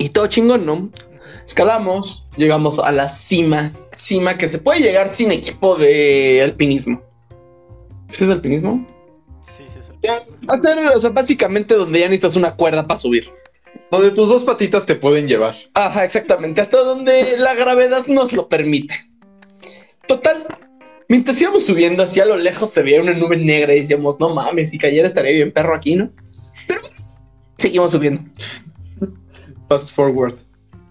Y todo chingón, ¿no? Escalamos, llegamos a la cima. Cima que se puede llegar sin equipo de alpinismo. ¿Sí es alpinismo? sí, sí, sí. Ya, hacer, o sea, básicamente donde ya necesitas una cuerda para subir. Donde tus dos patitas te pueden llevar. Ajá, exactamente. Hasta donde la gravedad nos lo permite. Total. Mientras íbamos subiendo, hacia lo lejos se veía una nube negra y decíamos, no mames, si cayera estaría bien perro aquí, ¿no? Pero seguimos subiendo. Fast forward.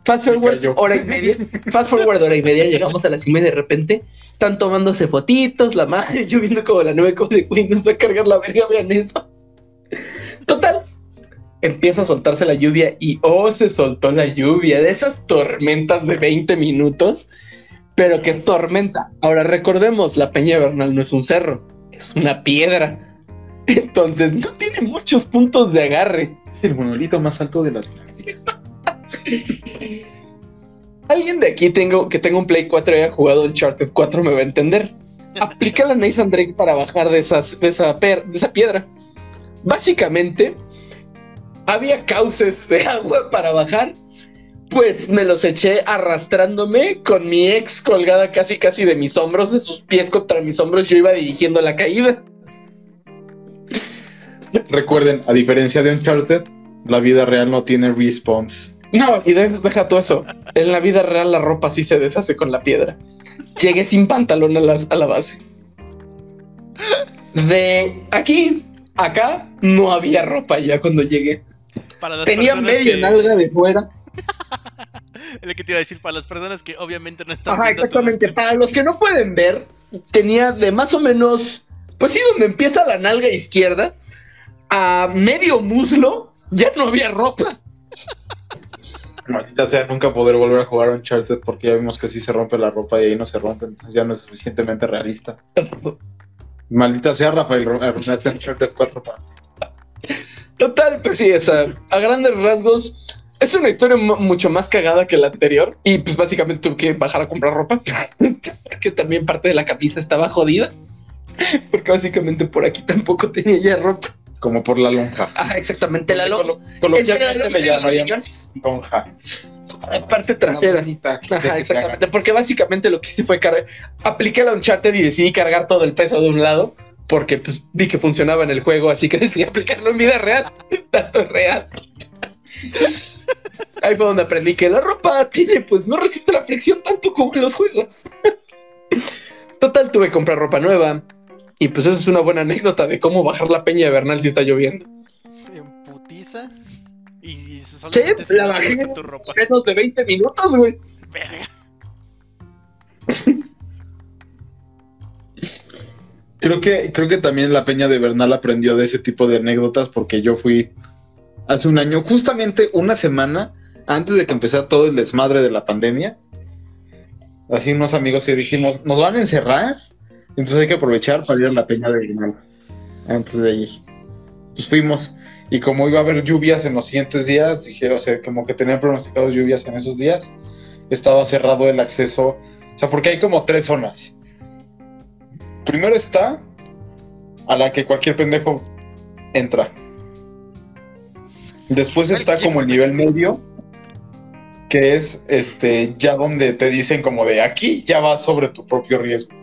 Fast forward, hora y media. Fast forward, hora y media. Llegamos a la cima y de repente están tomándose fotitos, la madre, yo viendo como la nube como de güey, nos va a cargar la verga, vean eso. Total. Empieza a soltarse la lluvia y oh, se soltó la lluvia de esas tormentas de 20 minutos, pero que es tormenta. Ahora recordemos, la Peña Bernal no es un cerro, es una piedra. Entonces no tiene muchos puntos de agarre. El monolito más alto de la Alguien de aquí tengo, que tenga un Play 4 y haya jugado Uncharted 4 me va a entender. Aplica la Nathan Drake para bajar de, de, esa de esa piedra. Básicamente, había cauces de agua para bajar. Pues me los eché arrastrándome con mi ex colgada casi casi de mis hombros, de sus pies contra mis hombros. Yo iba dirigiendo la caída. Recuerden, a diferencia de Uncharted, la vida real no tiene respawns. No, y deja, todo eso. En la vida real la ropa sí se deshace con la piedra. Llegué sin pantalón a, las- a la base. De aquí, acá, no había ropa ya cuando llegué. Para las Tenía medio que- nalga de fuera. Lo que te iba a decir, para las personas que obviamente no están Ajá, exactamente. Para los que no pueden ver, tenía de más o menos, pues sí, donde empieza la nalga izquierda, a medio muslo, ya no había ropa. Maldita sea, nunca poder volver a jugar Uncharted porque ya vimos que sí se rompe la ropa y ahí no se rompe, entonces ya no es suficientemente realista. Maldita sea, Rafael, arruinaste Uncharted 4 para... Total, pues sí, o a grandes rasgos, es una historia mu- mucho más cagada que la anterior. Y pues básicamente tuve que bajar a comprar ropa, porque también parte de la camisa estaba jodida. Porque básicamente por aquí tampoco tenía ya ropa. Como por la lonja. Ajá, exactamente, la, lo Colo- Coloquialmente le lonja lonja. la parte trasera. Ajá, exactamente, porque básicamente lo que hice fue cargar, apliqué la Uncharted y decidí cargar todo el peso de un lado, porque pues vi que funcionaba en el juego, así que decidí aplicarlo en vida real, tanto es real. Ahí fue donde aprendí que la ropa tiene, pues no resiste la fricción tanto como en los juegos. Total, tuve que comprar ropa nueva. Y pues esa es una buena anécdota de cómo bajar la peña de Bernal si está lloviendo. En putiza. Y solamente si la no bajé. tuviste tu ropa. Menos de 20 minutos, güey. Verga. Creo que, creo que también la Peña de Bernal aprendió de ese tipo de anécdotas porque yo fui hace un año, justamente una semana antes de que empezara todo el desmadre de la pandemia. Así unos amigos y dijimos, nos van a encerrar, entonces hay que aprovechar para ir a la Peña de Bernal. antes de ir. Pues fuimos. Y como iba a haber lluvias en los siguientes días, dije, o sea, como que tenían pronosticado lluvias en esos días, estaba cerrado el acceso. O sea, porque hay como tres zonas. Primero está a la que cualquier pendejo entra. Después está como el nivel medio, que es este ya donde te dicen como de aquí ya vas sobre tu propio riesgo.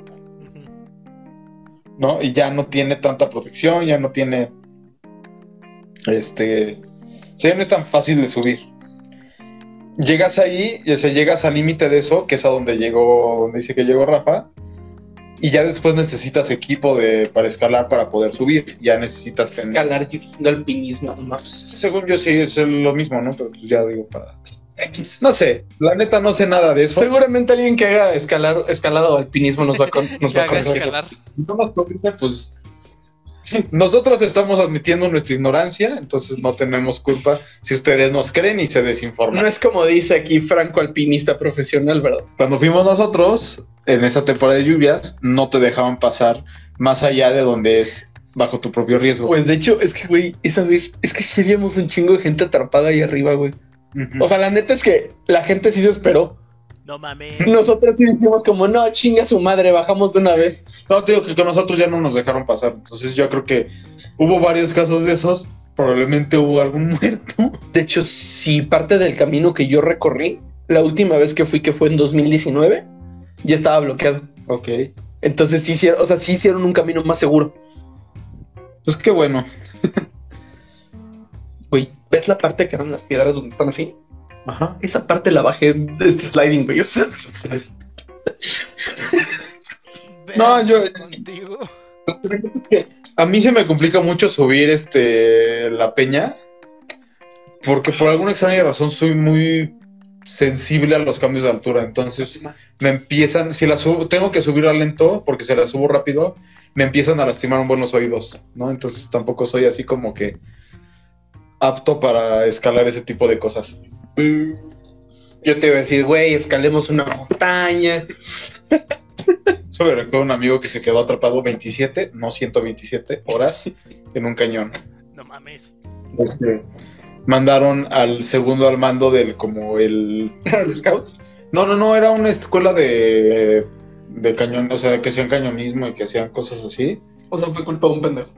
¿No? Y ya no tiene tanta protección, ya no tiene este, o sea, ya no es tan fácil de subir. Llegas ahí, y, o sea, llegas al límite de eso, que es a donde llegó, donde dice que llegó Rafa, y ya después necesitas equipo de, para escalar para poder subir. Ya necesitas tener. Escalar yo haciendo alpinismo, no. Según yo sí es lo mismo, ¿no? Pero pues ya digo para. No sé, la neta no sé nada de eso. Seguramente alguien que haga escalar, escalada o alpinismo nos va a, con- nos va a. Si no nos convence, pues nosotros estamos admitiendo nuestra ignorancia, entonces no tenemos culpa si ustedes nos creen y se desinforman. No es como dice aquí Franco alpinista profesional, ¿verdad? Cuando fuimos nosotros, en esa temporada de lluvias, no te dejaban pasar más allá de donde es bajo tu propio riesgo. Pues de hecho, es que, güey, esa vez, es que sí un chingo de gente atrapada ahí arriba, güey. O sea, la neta es que la gente sí se esperó. No mames. Nosotros sí dijimos como, no, chinga su madre, bajamos de una vez. No, te digo que con nosotros ya no nos dejaron pasar. Entonces yo creo que hubo varios casos de esos. Probablemente hubo algún muerto. De hecho, sí, parte del camino que yo recorrí, la última vez que fui, que fue en 2019, ya estaba bloqueado. Ok. Entonces sí hicieron, o sea, sí hicieron un camino más seguro. Pues qué bueno. Güey, ¿ves la parte que eran las piedras donde están así? Ajá. Esa parte la bajé de este sliding, güey. No, yo- Contigo. Es que a mí se me complica mucho subir este la peña. Porque por alguna extraña razón soy muy sensible a los cambios de altura. Entonces me empiezan, si la subo, tengo que subirla lento, porque si la subo rápido, me empiezan a lastimar un buen los oídos, ¿no? Entonces tampoco soy así como que apto para escalar ese tipo de cosas. Yo te iba a decir, güey, escalemos una montaña. Eso me recuerda a un amigo que se quedó atrapado 27, no 127 horas en un cañón. No mames. Este, mandaron al segundo al mando del como el Los scouts. no no no era una escuela de de cañón o sea que hacían cañonismo y que hacían cosas así O sea, fue culpa de un pendejo.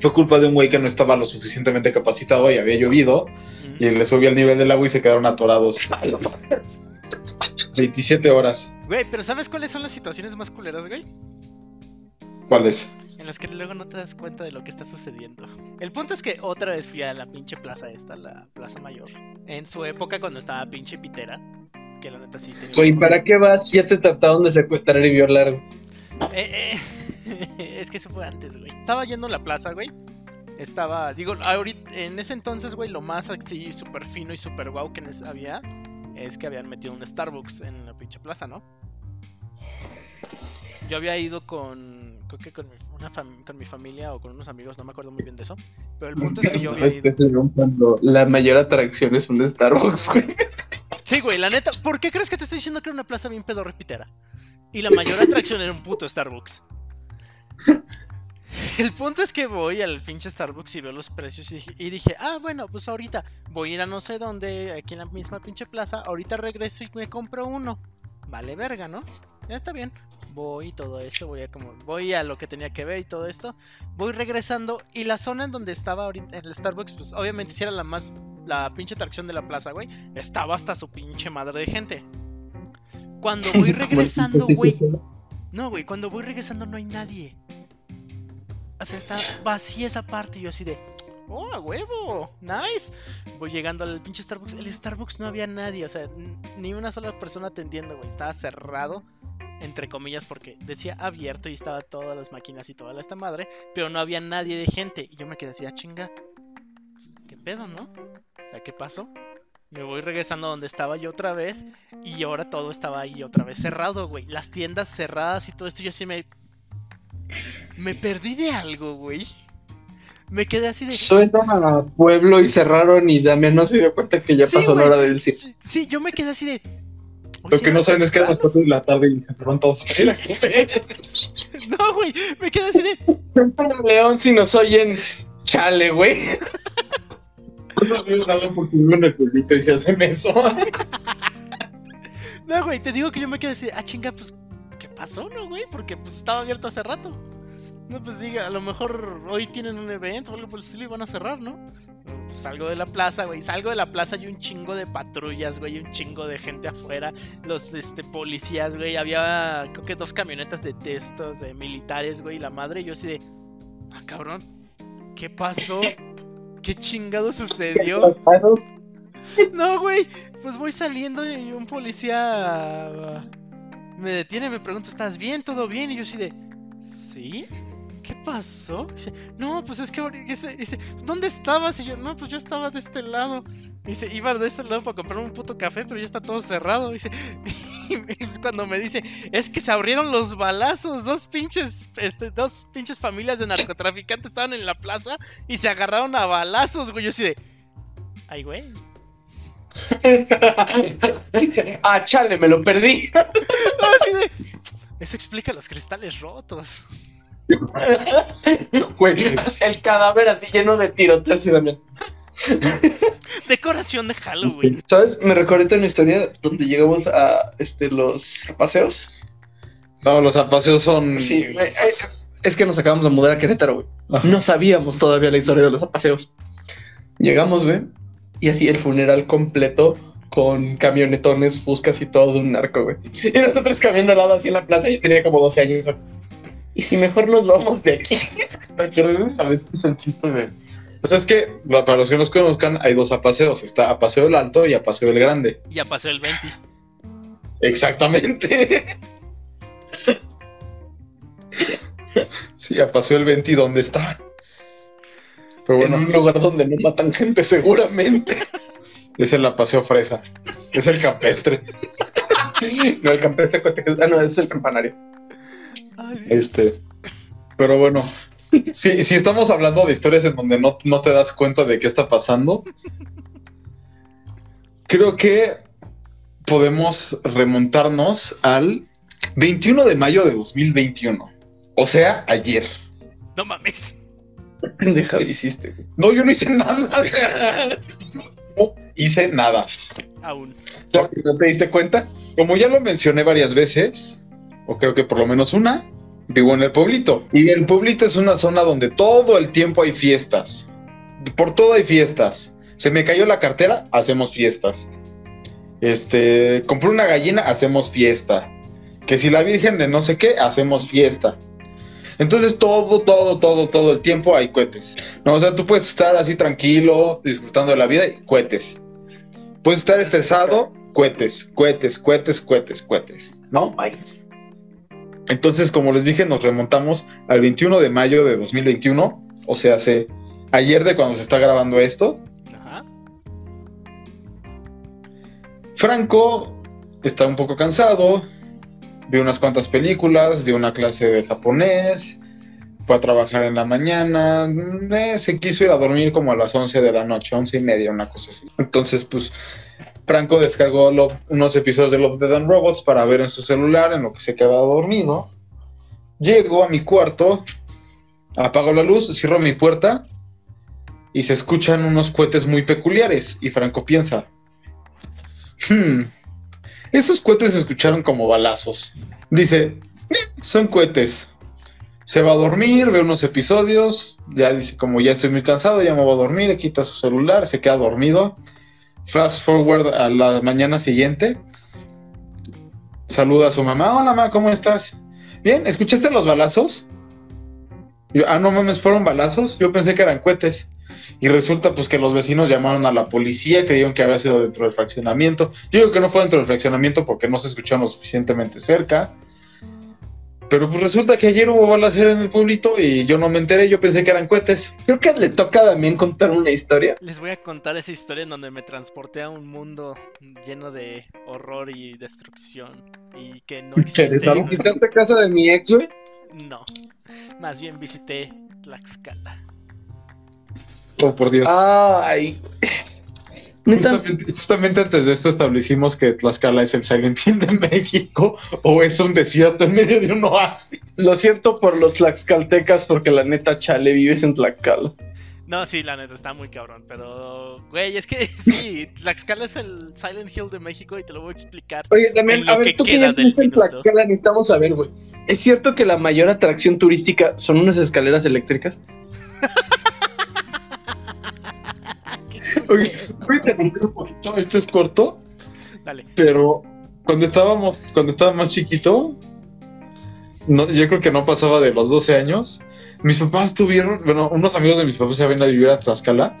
Fue culpa de un güey que no estaba lo suficientemente capacitado y había llovido y le subió el nivel del agua y se quedaron atorados 27 horas Güey, pero ¿sabes cuáles son las situaciones más culeras, güey? ¿cuáles? En las que luego no te das cuenta de lo que está sucediendo. El punto es que otra vez fui a la pinche plaza esta, la Plaza Mayor. En su época cuando estaba pinche pitera. Que la neta sí tenía... Güey, ¿para qué vas? Ya te trataron de secuestrar y violar. Eh, eh, es que eso fue antes, güey. Estaba yendo a la plaza, güey. Estaba, digo, ahorita, en ese entonces, güey, lo más así súper fino y súper guau que había es que habían metido un Starbucks en la pinche plaza, ¿no? Yo había ido con, creo que con mi, una con mi familia o con unos amigos, no me acuerdo muy bien de eso. Pero el punto es que yo había Es ido. que se ve cuando la mayor atracción es un Starbucks, güey. Sí, güey, la neta, ¿por qué crees que te estoy diciendo que era una plaza bien pedorrepitera? Y la mayor atracción era un puto Starbucks. El punto es que voy al pinche Starbucks y veo los precios y dije, y dije, ah, bueno, pues ahorita voy a ir a no sé dónde, aquí en la misma pinche plaza, ahorita regreso y me compro uno. Vale verga, ¿no? Ya está bien. Voy y todo esto, voy a como, voy a lo que tenía que ver y todo esto. Voy regresando y la zona en donde estaba ahorita el Starbucks, pues obviamente si era la más, la pinche atracción de la plaza, güey, estaba hasta su pinche madre de gente. Cuando voy regresando, güey, no, güey, cuando voy regresando no hay nadie. O sea, está vacía esa parte y yo así de... ¡Oh, a huevo! ¡Nice! Voy llegando al pinche Starbucks. El Starbucks no había nadie, o sea, ni una sola persona atendiendo, güey. Estaba cerrado, entre comillas, porque decía abierto y estaba todas las máquinas y toda esta madre, pero no había nadie de gente. Y yo me quedé así, ah, chinga. ¿Qué pedo, no? O sea, ¿qué pasó? Me voy regresando donde estaba yo otra vez y ahora todo estaba ahí otra vez cerrado, güey. Las tiendas cerradas y todo esto, yo así me... Me perdí de algo, güey. Me quedé así de... Suenan a pueblo y cerraron y Damián no se dio cuenta que ya Sí, pasó la hora del cine. Sí, yo me quedé así de... Lo que no saben es que eran las temprano. 4 de la tarde y se fueron todos. No, güey, me quedé así de. León, si nos oyen, chale, güey. No veo nada porque vivo en el pueblito y se hacen eso. No, güey, te digo que yo me quedé así de. Ah, chinga, pues. ¿Qué pasó, no, güey? Porque pues estaba abierto hace rato. No, pues diga, a lo mejor hoy tienen un evento o algo por el estilo y van a cerrar, ¿no? Pues salgo de la plaza, güey. Salgo de la plaza y un chingo de patrullas, güey. Un chingo de gente afuera. Los este, policías, güey. Había, creo que dos camionetas de textos, de militares, güey. La madre, y yo así de. Ah, cabrón. ¿Qué pasó? ¿Qué chingado sucedió? No, güey. Pues voy saliendo y un policía me detiene, me pregunta, ¿estás bien? ¿Todo bien? Y yo así de, ¿sí? ¿Qué pasó? Dice, no, pues es que dice, dice, ¿dónde estabas? Y yo, no, pues yo estaba de este lado. Dice, iba de este lado para comprar un puto café, pero ya está todo cerrado. Dice, y es cuando me dice, es que se abrieron los balazos, dos pinches, este, dos pinches familias de narcotraficantes estaban en la plaza y se agarraron a balazos, güey. Yo así de, ay, güey. ah, chale, me lo perdí. No, así de, eso explica los cristales rotos. Güey, el cadáver así lleno de tiroteos y también. Decoración de Halloween. ¿Sabes? Me recordé una historia donde llegamos a este, los paseos. No, los apaseos son. Sí, eh, es que nos acabamos de mudar a Querétaro, güey. No sabíamos todavía la historia de los apaseos. Llegamos, güey, y así el funeral completo con camionetones, fuscas y todo de un narco, güey. Y nosotros caminando al lado así en la plaza, yo tenía como 12 años. Y si mejor nos vamos de aquí. ¿Sabes qué es el chiste de.? O sea, es que para los que nos conozcan, hay dos apaseos: está Apaseo el Alto y Apaseo el Grande. Ya pasó el 20. Exactamente. Sí, Apaseo el 20 y dónde está. Pero En bueno, un lugar donde no matan gente, seguramente. es el Apaseo Fresa. Es el campestre. No, el campestre cuenta que. Ah, no, es el campanario. Ay. Este. Pero bueno. Si, si estamos hablando de historias en donde no, no te das cuenta de qué está pasando, creo que podemos remontarnos al 21 de mayo de 2021. O sea, ayer. No mames. Deja hiciste. No, yo no hice nada. No hice nada. Aún. ¿No te diste cuenta? Como ya lo mencioné varias veces, o creo que por lo menos una, vivo en el pueblito. Y el pueblito es una zona donde todo el tiempo hay fiestas. Por todo hay fiestas. Se me cayó la cartera, hacemos fiestas. Este, compré una gallina, hacemos fiesta. Que si la Virgen de no sé qué, hacemos fiesta. Entonces todo, todo, todo, todo el tiempo hay cohetes. No, o sea, tú puedes estar así tranquilo, disfrutando de la vida y cohetes. Puedes estar estresado, cohetes, cohetes, cohetes, cohetes, cohetes, ¿no? Ay. Entonces, como les dije, nos remontamos al 21 de mayo de 2021, o sea, hace ayer de cuando se está grabando esto. Ajá. Franco está un poco cansado, vio unas cuantas películas, dio una clase de japonés, fue a trabajar en la mañana, mm, eh, se quiso ir a dormir como a las 11 de la noche, 11 y media, una cosa así. Entonces, pues, Franco descargó unos episodios de Love, Dead and Robots para ver en su celular en lo que se quedaba dormido. Llego a mi cuarto, apago la luz, cierro mi puerta y se escuchan unos cohetes muy peculiares. Y Franco piensa, Hmm. Esos cohetes se escucharon como balazos. Dice, "Eh, son cohetes. Se va a dormir, ve unos episodios, ya dice, como ya estoy muy cansado, ya me voy a dormir, quita su celular, se queda dormido. Fast forward a la mañana siguiente. Saluda a su mamá, hola mamá, ¿cómo estás? Bien, ¿escuchaste los balazos? Ah, no mames, fueron balazos. Yo pensé que eran cohetes. Y resulta pues que los vecinos llamaron a la policía, creyeron que había sido dentro del fraccionamiento. Yo digo que no fue dentro del fraccionamiento porque no se escucharon lo suficientemente cerca. Pero pues resulta que ayer hubo balacera en el pueblito y yo no me enteré, yo pensé que eran cohetes. Creo que le toca a Damián contar una historia. Les voy a contar esa historia en donde me transporté a un mundo lleno de horror y destrucción. Y que no existe. ¿Visitaste casa de mi ex, güey? No. Más bien visité Tlaxcala. Oh, por Dios. Ay. Justamente, justamente antes de esto establecimos que Tlaxcala es el Silent Hill de México o es un desierto en medio de un oasis. Lo siento por los tlaxcaltecas porque la neta chale vives en Tlaxcala. No, sí, la neta está muy cabrón, pero güey, es que sí, Tlaxcala es el Silent Hill de México y te lo voy a explicar. Oye, también, a ver, que tú que ya estuviste en. Tlaxcala, necesitamos saber, güey. ¿Es cierto que la mayor atracción turística son unas escaleras eléctricas? Oye, voy a interrumpir un poquito, esto es corto, Dale. pero cuando estábamos, cuando estaba más chiquito, no, yo creo que no pasaba de los 12 años, mis papás tuvieron, bueno, unos amigos de mis papás se habían a vivir a Tlaxcala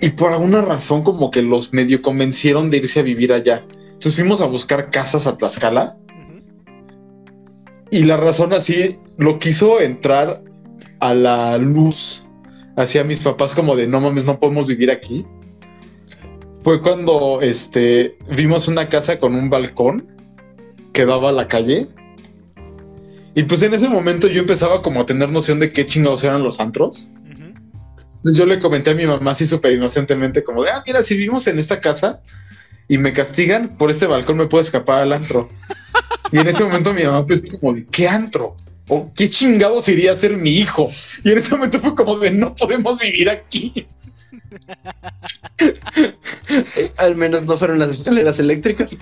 y por alguna razón como que los medio convencieron de irse a vivir allá. Entonces fuimos a buscar casas a Tlaxcala y la razón así lo quiso entrar a la luz hacia mis papás como de no mames, no podemos vivir aquí. Fue cuando este vimos una casa con un balcón que daba a la calle. Y pues en ese momento yo empezaba como a tener noción de qué chingados eran los antros. Entonces yo le comenté a mi mamá así súper inocentemente como de, ah, mira, si vivimos en esta casa y me castigan, por este balcón me puedo escapar al antro. Y en ese momento mi mamá pues como de, ¿qué antro? ¿O qué chingados iría a ser mi hijo? Y en ese momento fue como de, no podemos vivir aquí. Al menos no fueron las escaleras eléctricas.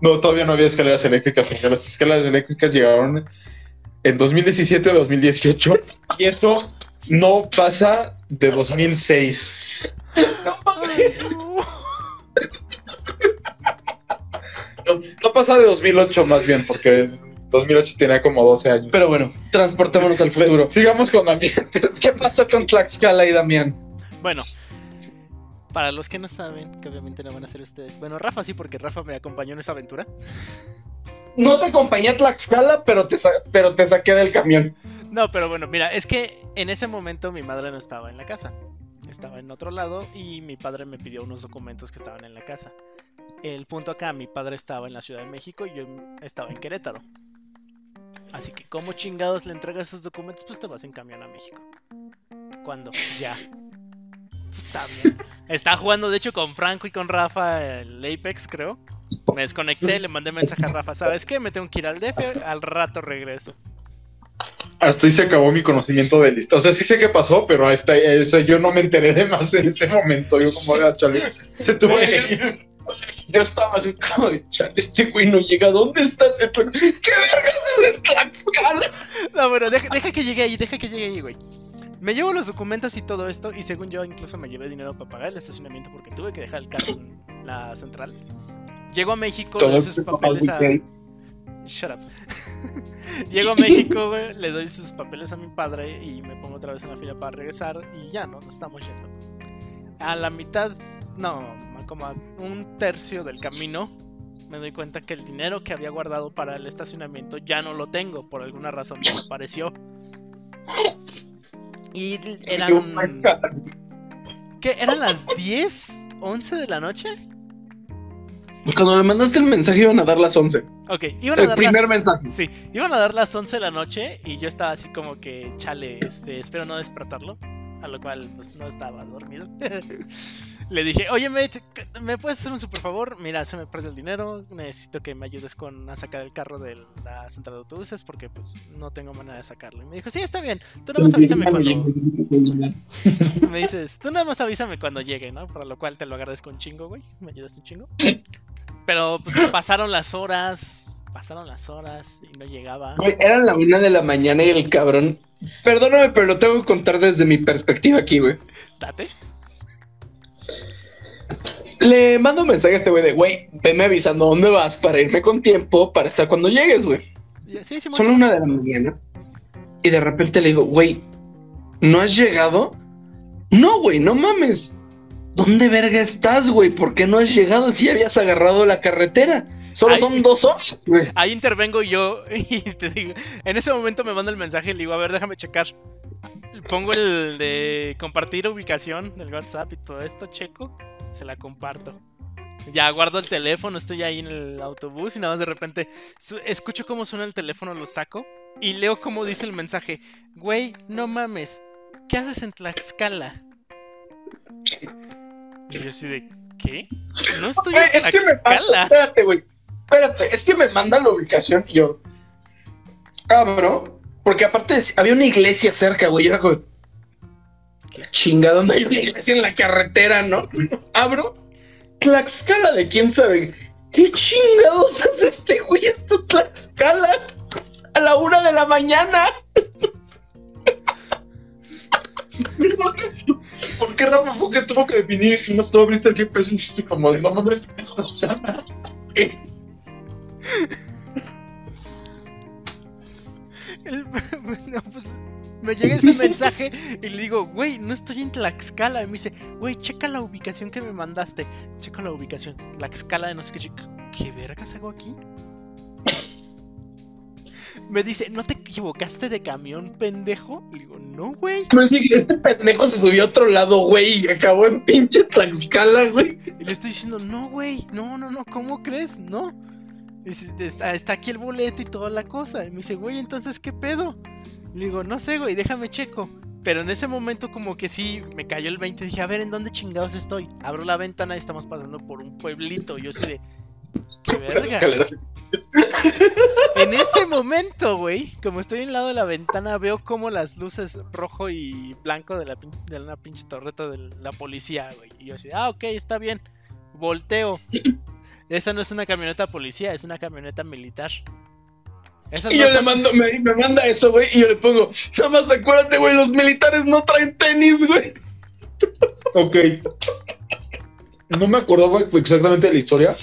No, todavía no había escaleras eléctricas, porque las escaleras eléctricas llegaron en 2017 2018 y eso no pasa de 2006. Ay, no. No, no pasa de 2008 más bien, porque 2008 tenía como 12 años. Pero bueno, transportémonos al futuro. Sigamos con ambientes. ¿Qué pasa con Tlaxcala y Damián? Bueno, para los que no saben, que obviamente no van a ser ustedes. Bueno, Rafa sí, porque Rafa me acompañó en esa aventura. No te acompañé a Tlaxcala, pero te, pero te saqué del camión. No, pero bueno, mira, es que en ese momento mi madre no estaba en la casa. Estaba en otro lado y mi padre me pidió unos documentos que estaban en la casa. El punto acá, mi padre estaba en la Ciudad de México y yo estaba en Querétaro. Así que, ¿cómo chingados le entregas esos documentos? Pues te vas en camión a México. ¿Cuándo? Ya. Está bien. Estaba jugando, de hecho, con Franco y con Rafa el Apex, creo. Me desconecté, le mandé mensaje a Rafa. ¿Sabes qué? Me tengo que ir al DF, al rato regreso. Hasta ahí se acabó mi conocimiento de lista. O sea, sí sé qué pasó, pero hasta eso yo no me enteré de más en ese momento. Yo como, "Ah, chale, se tuvo que ir. Yo estaba así como de chale, este güey no llega. ¿Dónde estás? ¿Qué vergas es en Tlaxcala? No, bueno, deja, deja que llegue ahí, deja que llegue ahí, güey. Me llevo los documentos y todo esto, y según yo, incluso me llevé dinero para pagar el estacionamiento porque tuve que dejar el carro en la central. Llego a México, le doy sus papeles a. Shut up. Llego a México, güey, le doy sus papeles a mi padre y me pongo otra vez en la fila para regresar y ya, ¿no? Nos estamos yendo. A la mitad, no, como a un tercio del camino, me doy cuenta que el dinero que había guardado para el estacionamiento ya no lo tengo, por alguna razón desapareció. Y eran... ¿Qué? ¿Eran las 10? ¿11 de la noche? Cuando me mandaste el mensaje iban a dar las 11. Ok, iban a El dar primer las... mensaje. Sí, iban a dar las 11 de la noche y yo estaba así como que, chale, este, espero no despertarlo. A lo cual, pues no estaba dormido. Le dije, oye, mate, ¿me puedes hacer un super favor? Mira, se me perdió el dinero. Necesito que me ayudes con a sacar el carro de la central de autobuses porque, pues, no tengo manera de sacarlo. Y me dijo, sí, está bien. Tú nada más avísame cuando. Me dices, tú nada más avísame cuando llegue, ¿no? Para lo cual te lo agradezco un chingo, güey. Me ayudaste un chingo. Pero, pues, pasaron las horas. Pasaron las horas y no llegaba. Eran la una de la mañana y el cabrón. Perdóname, pero lo tengo que contar desde mi perspectiva aquí, güey. Date. Le mando un mensaje a este güey de, güey, veme avisando dónde vas para irme con tiempo para estar cuando llegues, güey. Sí, sí, Son una de la mañana. Y de repente le digo, güey, ¿no has llegado? No, güey, no mames. ¿Dónde verga estás, güey? ¿Por qué no has llegado si habías agarrado la carretera? Solo son dos horas, güey. Ahí intervengo yo y te digo, en ese momento me manda el mensaje y le digo, a ver, déjame checar. Pongo el de compartir ubicación del WhatsApp y todo esto, checo, se la comparto. Ya guardo el teléfono, estoy ahí en el autobús y nada más de repente escucho cómo suena el teléfono, lo saco y leo cómo dice el mensaje. Güey, no mames, ¿qué haces en Tlaxcala? Y yo así de, ¿qué? No estoy en es que me manda, Tlaxcala. espérate, güey. Espérate, es que me manda la ubicación y yo abro, porque aparte había una iglesia cerca, güey. y Era como, ¿Qué? chinga, ¿dónde hay una iglesia en la carretera, no? Abro, Tlaxcala de quién sabe. ¿Qué chingados hace este güey hasta Tlaxcala? A la una de la mañana. ¿Por qué Rafa fue que tuvo que definir no tú abriste el dijiste como de no mames? o sea, ¿qué? El- no, pues, me llega ese mensaje y le digo, güey, no estoy en Tlaxcala. Y me dice, güey, checa la ubicación que me mandaste. Checa la ubicación. Tlaxcala de no sé qué. ¿Qué vergas hago aquí? Me dice, ¿no te equivocaste de camión, pendejo? Le digo, no, güey. Pero sí, este pendejo se subió a otro lado, güey, y acabó en pinche Tlaxcala, güey. Y le estoy diciendo, no, güey, no, no, no, ¿cómo crees? No. Y dice, está, está aquí el boleto y toda la cosa. Y me dice, güey, entonces, ¿qué pedo? Le digo, no sé, güey, déjame checo. Pero en ese momento como que sí, me cayó el 20. Dije, a ver, ¿en dónde chingados estoy? Abro la ventana y estamos pasando por un pueblito. Yo así de, qué verga. En ese momento, güey, como estoy en lado de la ventana, veo como las luces rojo y blanco de la, pin- de la pinche torreta de la policía, güey. Y yo así, ah, ok, está bien. Volteo. Esa no es una camioneta policía, es una camioneta militar. Esas Y no yo le mando, me, me manda eso, güey, y yo le pongo, nada más acuérdate, güey, los militares no traen tenis, güey. Ok. No me acordaba exactamente de la historia.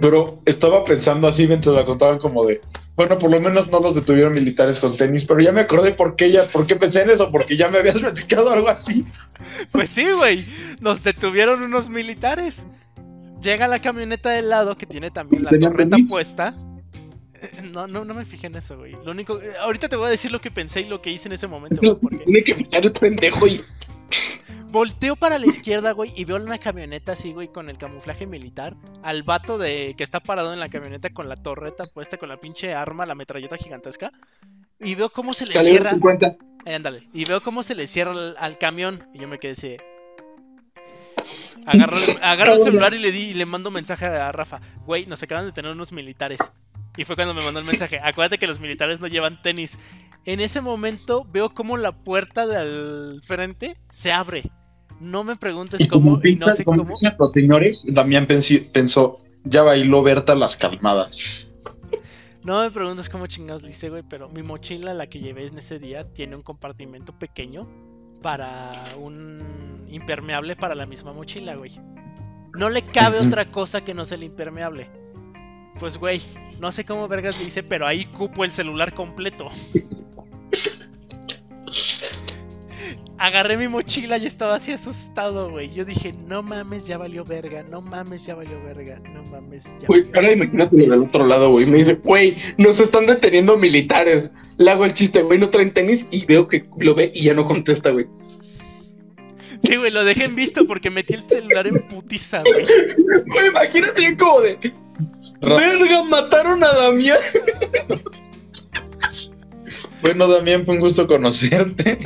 Pero estaba pensando así mientras la contaban como de. Bueno, por lo menos no los detuvieron militares con tenis, pero ya me acordé por qué ya, por qué pensé en eso, porque ya me habías platicado algo así. Pues sí, güey. Nos detuvieron unos militares. Llega la camioneta del lado que tiene también la ¿Tenían torreta tenis? puesta. Eh, No, no, no me fijé en eso, güey. Lo único. eh, ahorita te voy a decir lo que pensé y lo que hice en ese momento. Eso güey, porque tiene que quitar el pendejo y volteo para la izquierda, güey, y veo una camioneta así, güey, con el camuflaje militar. Al vato de que está parado en la camioneta con la torreta puesta, con la pinche arma, la metralleta gigantesca. Y veo cómo se le calibre cierra. 50. Eh, ándale. Y veo cómo se le cierra al, al camión. Y yo me quedé así. Agarro, el- agarro el celular y le di y le mando un mensaje a Rafa. Güey, nos acaban de tener unos militares. Y fue cuando me mandó el mensaje. Acuérdate que los militares no llevan tenis. En ese momento veo cómo la puerta del frente se abre. No me preguntes cómo y no sé cómo. los señores, Damián pensó, ya bailó Berta las calmadas. No me preguntes cómo chingados le hice, güey, pero mi mochila, la que llevé en ese día, tiene un compartimento pequeño para un impermeable para la misma mochila, güey. No le cabe otra cosa que no sea el impermeable. Pues, güey, no sé cómo vergas le hice, pero ahí cupo el celular completo. Agarré mi mochila y estaba así asustado, güey. Yo dije, no mames, ya valió verga, no mames, ya valió verga, no mames, ya Güey, ahora imagínate lo del otro lado, güey. Me dice, güey, nos están deteniendo militares. Le hago el chiste, güey, no traen tenis y veo que lo ve y ya no contesta, güey. Sí, güey, lo dejé en visto porque metí el celular en putiza, güey. Güey, imagínate bien como de, verga, mataron a Damián. Bueno, Damián, fue un gusto conocerte.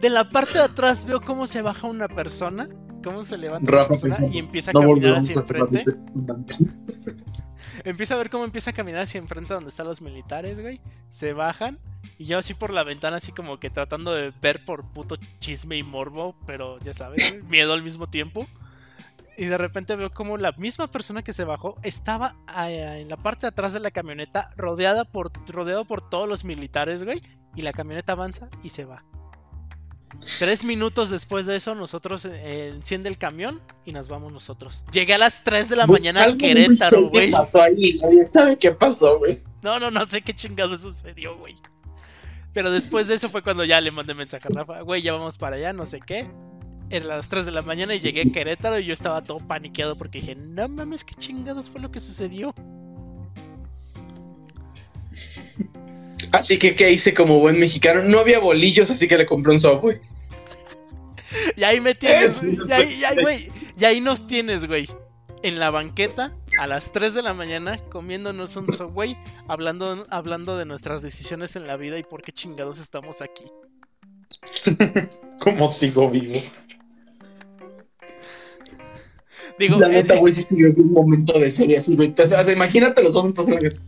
De la parte de atrás veo cómo se baja una persona, cómo se levanta Rafa, una persona y empieza a No caminar hacia enfrente. repetición. Empieza a ver cómo empieza a caminar hacia enfrente donde están los militares, güey. Se bajan y yo así por la ventana, así como que tratando de ver por puto chisme y morbo, pero ya sabes, güey, miedo al mismo tiempo. Y de repente veo como la misma persona que se bajó estaba eh, en la parte de atrás de la camioneta, rodeada por, rodeado por todos los militares, güey. Y la camioneta avanza y se va. Tres minutos después de eso, nosotros eh, enciende el camión y nos vamos nosotros. Llegué a las 3 de la mañana a Querétaro, güey. pasó ahí? Nadie sabe qué pasó, güey. No, no, no sé qué chingado sucedió, güey. Pero después de eso fue cuando ya le mandé mensaje a Rafa, güey, ya vamos para allá, no sé qué. Eran las 3 de la mañana y llegué a Querétaro y yo estaba todo paniqueado porque dije, no mames, qué chingados fue lo que sucedió. Así que, ¿qué hice como buen mexicano? No había bolillos, así que le compré un Subway. Y ahí me tienes, Eh, y ahí, y ahí, y ahí nos tienes, güey. En la banqueta, a las 3 de la mañana, comiéndonos un subway, hablando, hablando de nuestras decisiones en la vida y por qué chingados estamos aquí. ¿Cómo sigo vivo? Digo, La neta, güey, sí se un momento de serie así, güey. O sea, imagínate los dos juntos en la casa.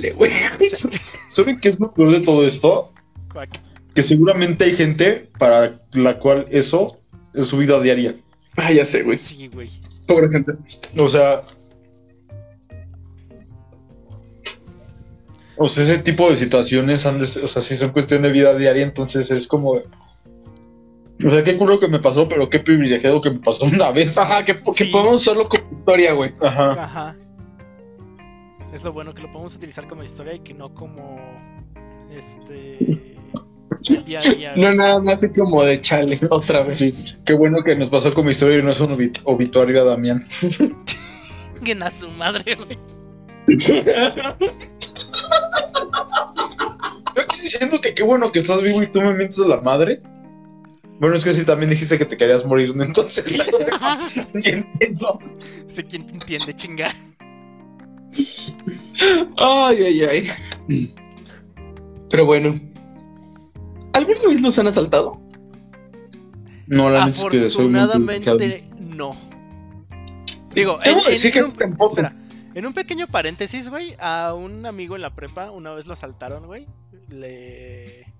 Chale, güey. ¿Saben qué es lo peor de todo esto? Que seguramente hay gente para la cual eso es su vida diaria. Ah, ya sé, güey. Sí, güey. Pobre gente. O sea. O sea, ese tipo de situaciones han de o sea, sí son cuestión de vida diaria, entonces es como. de- O sea, qué culo que me pasó, pero qué privilegiado que me pasó una vez. Ajá, que, que podemos usarlo como historia, güey. Ajá. Ajá. Es lo bueno que lo podemos utilizar como historia y que no como. Este. Día a día. No, nada más así como de chale, otra vez. Sí, qué bueno que nos pasó como historia y no es un obit- obituario a Damián. Chinguen a su madre, güey. Yo aquí diciendo que qué bueno que estás vivo y tú me mientes a la madre. Bueno, es que sí, también dijiste que te querías morir, ¿no? Entonces, ya entiendo. sé quién te entiende, chinga. Ay, ay, ay. Pero bueno. ¿Alguna vez los han asaltado? No, la neta es que. Afortunadamente, no. Digo, en, un, espera, en un pequeño paréntesis, güey, a un amigo en la prepa una vez lo asaltaron, güey. Le,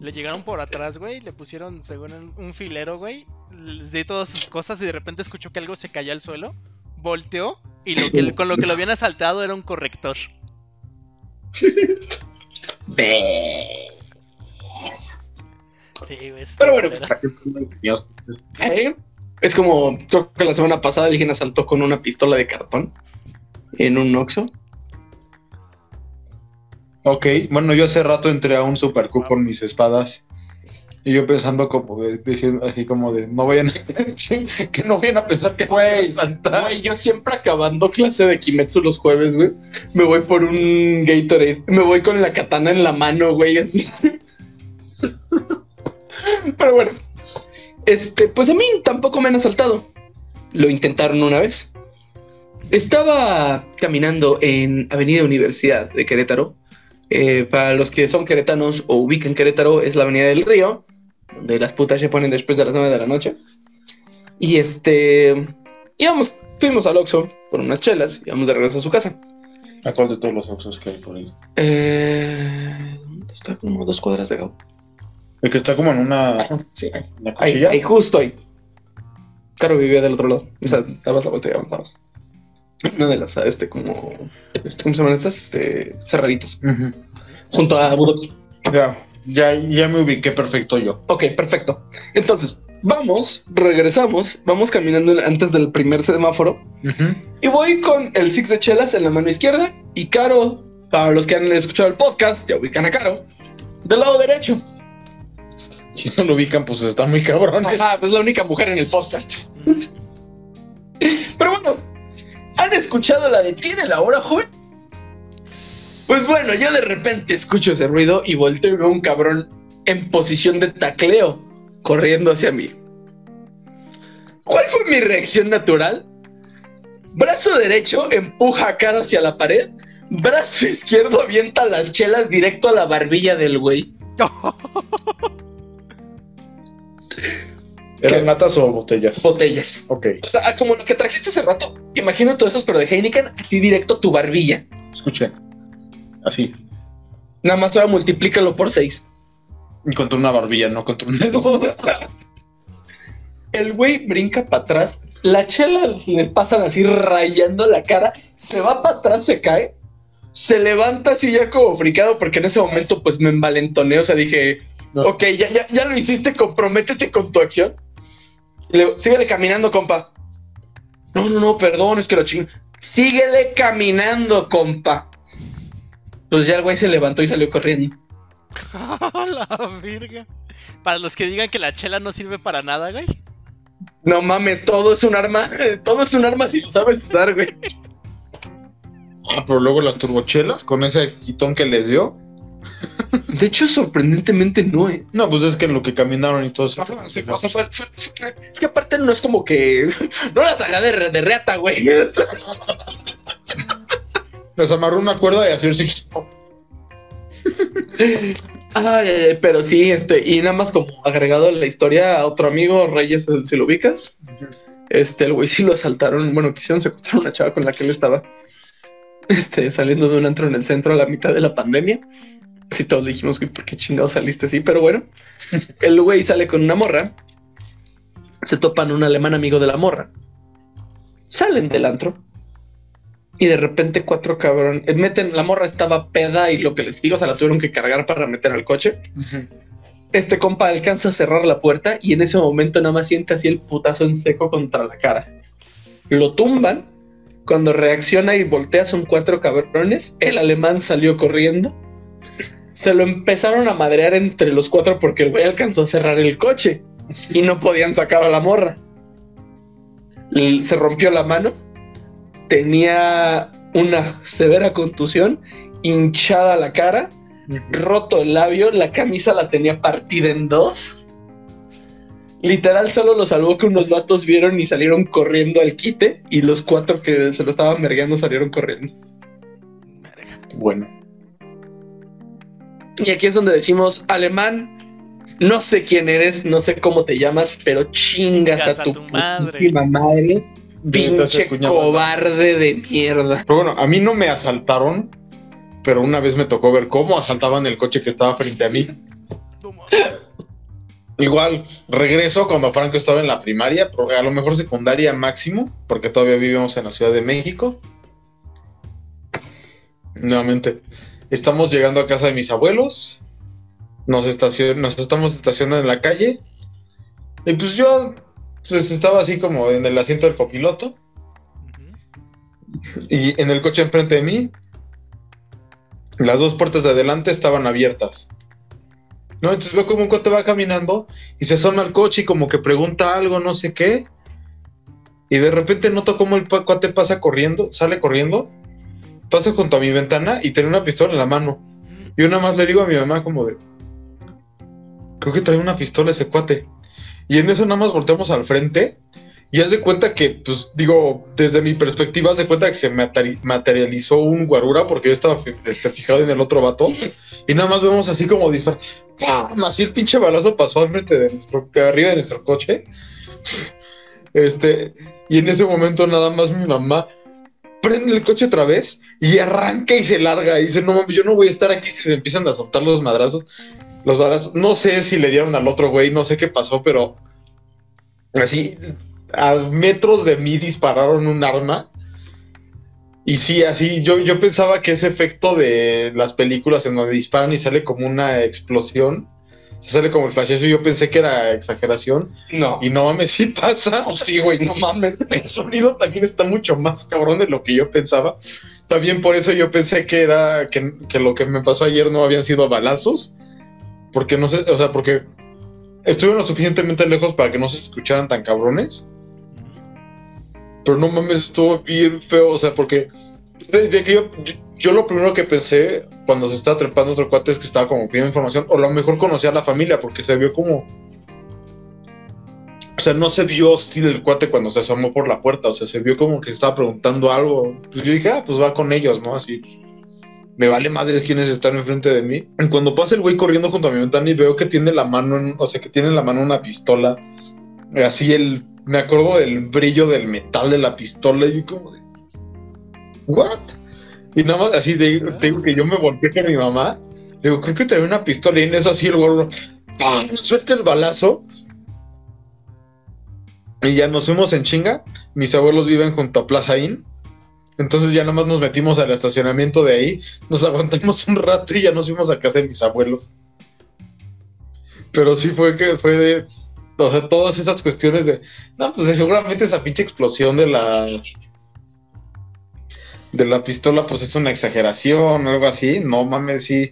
le llegaron por atrás, güey, le pusieron, según un, un filero, güey. Les di todas sus cosas y de repente escuchó que algo se cayó al suelo. Volteó y lo que, con lo que lo habían asaltado era un corrector. Sí, güey. está Pero bueno. ¿Eh? Es como, creo que la semana pasada alguien asaltó con una pistola de cartón en un Oxxo. Ok, bueno, yo hace rato entré a un Super Q por mis espadas. Y yo pensando como de, diciendo así como de, no vayan a, que no vayan a pensar que Güey, güey, yo siempre acabando clase de Kimetsu los jueves, güey, me voy por un Gatorade, me voy con la katana en la mano, güey, así. Pero bueno, este, pues a mí tampoco me han asaltado. Lo intentaron una vez. Estaba caminando en Avenida Universidad de Querétaro. Eh, para los que son queretanos o ubican Querétaro, es la Avenida del Río, donde las putas se ponen después de las 9 de la noche. Y este. Íbamos, fuimos al Oxxo por unas chelas, íbamos de regreso a su casa. ¿A cuál de todos los oxos que hay por ahí? Eh, ¿dónde está? Como dos cuadras de acá. El que está como en una, Sí, ahí, una ahí, ahí, justo ahí. Caro vivía del otro lado. O sea, dabas la vuelta y avanzabas. Una de las, este, como. Este, ¿Cómo se llaman estas? Este, cerraditas. Junto a Budox. Ya, ya, ya me ubiqué perfecto yo. Ok, perfecto. Entonces, vamos, regresamos, vamos caminando antes del primer semáforo. Y voy con el six de chelas en la mano izquierda y Caro, para los que han escuchado el podcast, ya ubican a Caro, del lado derecho. Si no lo ubican, pues está muy cabrón. Ajá, es la única mujer en el podcast. Pero bueno, ¿han escuchado la de Tiene la hora, joven? Pues bueno, yo de repente escucho ese ruido y volteo y veo un cabrón en posición de tacleo corriendo hacia mí. ¿Cuál fue mi reacción natural? Brazo derecho empuja a cara hacia la pared. Brazo izquierdo avienta las chelas directo a la barbilla del güey. ¿Eran latas o botellas? Botellas. Ok, O sea, como lo que trajiste hace rato. Imagino todos esos, pero de Heineken, así directo tu barbilla. escuchen. Así. Nada más ahora multiplícalo por seis. Y contra una barbilla, no contra un dedo. El güey brinca para atrás. La chela le pasan así rayando la cara. Se va para atrás, se cae. Se levanta así ya como fricado porque en ese momento pues me envalentoné. O sea, dije, No. ok, ya, ya, ya lo hiciste, comprométete con tu acción. Y le digo, síguele caminando, compa. No, no, no, perdón, es que lo ching. Síguele caminando, compa. Pues ya el güey se levantó y salió corriendo. la virga. Para los que digan que la chela no sirve para nada, güey. No mames, todo es un arma. Todo es un arma si lo sabes usar, güey. Ah, pero luego las turbochelas con ese quitón que les dio. De hecho, sorprendentemente no, eh. No, pues es que en lo que caminaron y todo eso. Sí, o sea, fue- fue- fue- es que aparte no es como que. No las haga de, de reata, güey. Les amarró una cuerda y así ay, ay, pero sí, este, y nada más como agregado a la historia a otro amigo, Reyes, si lo ubicas, este, el güey sí lo asaltaron, bueno, quisieron secuestrar a una chava con la que él estaba, este, saliendo de un antro en el centro a la mitad de la pandemia. Así todos dijimos, güey, ¿por qué chingados saliste así? Pero bueno, el güey sale con una morra, se topan un alemán amigo de la morra, salen del antro, y de repente cuatro cabrón eh, meten, la morra estaba peda y lo que les digo, se la tuvieron que cargar para meter al coche. Este compa alcanza a cerrar la puerta y en ese momento nada más siente así el putazo en seco contra la cara. Lo tumban. Cuando reacciona y voltea son cuatro cabrones. El alemán salió corriendo. Se lo empezaron a madrear entre los cuatro porque el güey alcanzó a cerrar el coche y no podían sacar a la morra. Se rompió la mano tenía una severa contusión, hinchada la cara, roto el labio, la camisa la tenía partida en dos. Literal solo lo salvó que unos vatos vieron y salieron corriendo al quite y los cuatro que se lo estaban mergueando salieron corriendo. Bueno. Y aquí es donde decimos, alemán, no sé quién eres, no sé cómo te llamas, pero chingas, Chingas a a tu, tu madre. madre, pinche cobarde de mierda. Pero bueno, a mí no me asaltaron, pero una vez me tocó ver cómo asaltaban el coche que estaba frente a mí. No mames. Igual, regreso cuando Franco estaba en la primaria, a lo mejor secundaria máximo, porque todavía vivimos en la Ciudad de México. Nuevamente, estamos llegando a casa de mis abuelos, nos, estacion nos estamos estacionando en la calle, y pues yo pues, estaba así como en el asiento del copiloto, y en el coche enfrente de mí, las dos puertas de adelante estaban abiertas. ¿No? Entonces veo como un va caminando y se asoma al coche y como que pregunta algo, no sé qué. Y de repente noto como el cuate pasa corriendo, sale corriendo, pasa junto a mi ventana y tiene una pistola en la mano. Y nada más le digo a mi mamá como de... Creo que trae una pistola ese cuate. Y en eso nada más volteamos al frente y haz de cuenta que, pues digo, desde mi perspectiva, haz de cuenta que se materi- materializó un guarura porque yo estaba este, fijado en el otro vato y nada más vemos así como dispara. ¡Pam! Así el pinche balazo pasó al frente de nuestro, arriba de nuestro coche. Este, y en ese momento nada más mi mamá prende el coche otra vez y arranca y se larga y dice, no mames, yo no voy a estar aquí si se empiezan a soltar los madrazos. Los balazos, no sé si le dieron al otro güey, no sé qué pasó, pero así a metros de mí dispararon un arma. Y sí, así yo, yo pensaba que ese efecto de las películas en donde disparan y sale como una explosión, se sale como el flashazo, yo pensé que era exageración. No. Y no mames, sí pasa. Oh, sí, güey, no mames. El sonido también está mucho más cabrón de lo que yo pensaba. También por eso yo pensé que era que, que lo que me pasó ayer no habían sido balazos. Porque no sé, o sea, porque estuvieron lo suficientemente lejos para que no se escucharan tan cabrones. Pero no mames, estuvo bien feo, o sea, porque de, que yo, yo, lo primero que pensé cuando se estaba trepando otro cuate es que estaba como pidiendo información, o lo mejor conocía a la familia, porque se vio como. O sea, no se vio hostil el cuate cuando se asomó por la puerta, o sea, se vio como que estaba preguntando algo. Pues yo dije, ah, pues va con ellos, ¿no? Así. Me vale madre quiénes están enfrente de mí. Y cuando pasa el güey corriendo junto a mi ventana y veo que tiene la mano, en, o sea, que tiene en la mano una pistola, así el. Me acuerdo del brillo del metal de la pistola y yo como de. ¿What? Y nada más así te, te digo que yo me volteé con mi mamá. Le digo, creo que trae una pistola y en eso así el gorro. ¡pam! Suelta el balazo. Y ya nos fuimos en chinga. Mis abuelos viven junto a Plaza Inn. Entonces ya nada más nos metimos al estacionamiento de ahí. Nos aguantamos un rato y ya nos fuimos a casa de mis abuelos. Pero sí fue que fue de. O sea, todas esas cuestiones de. No, pues seguramente esa pinche explosión de la. De la pistola, pues es una exageración algo así. No mames, sí.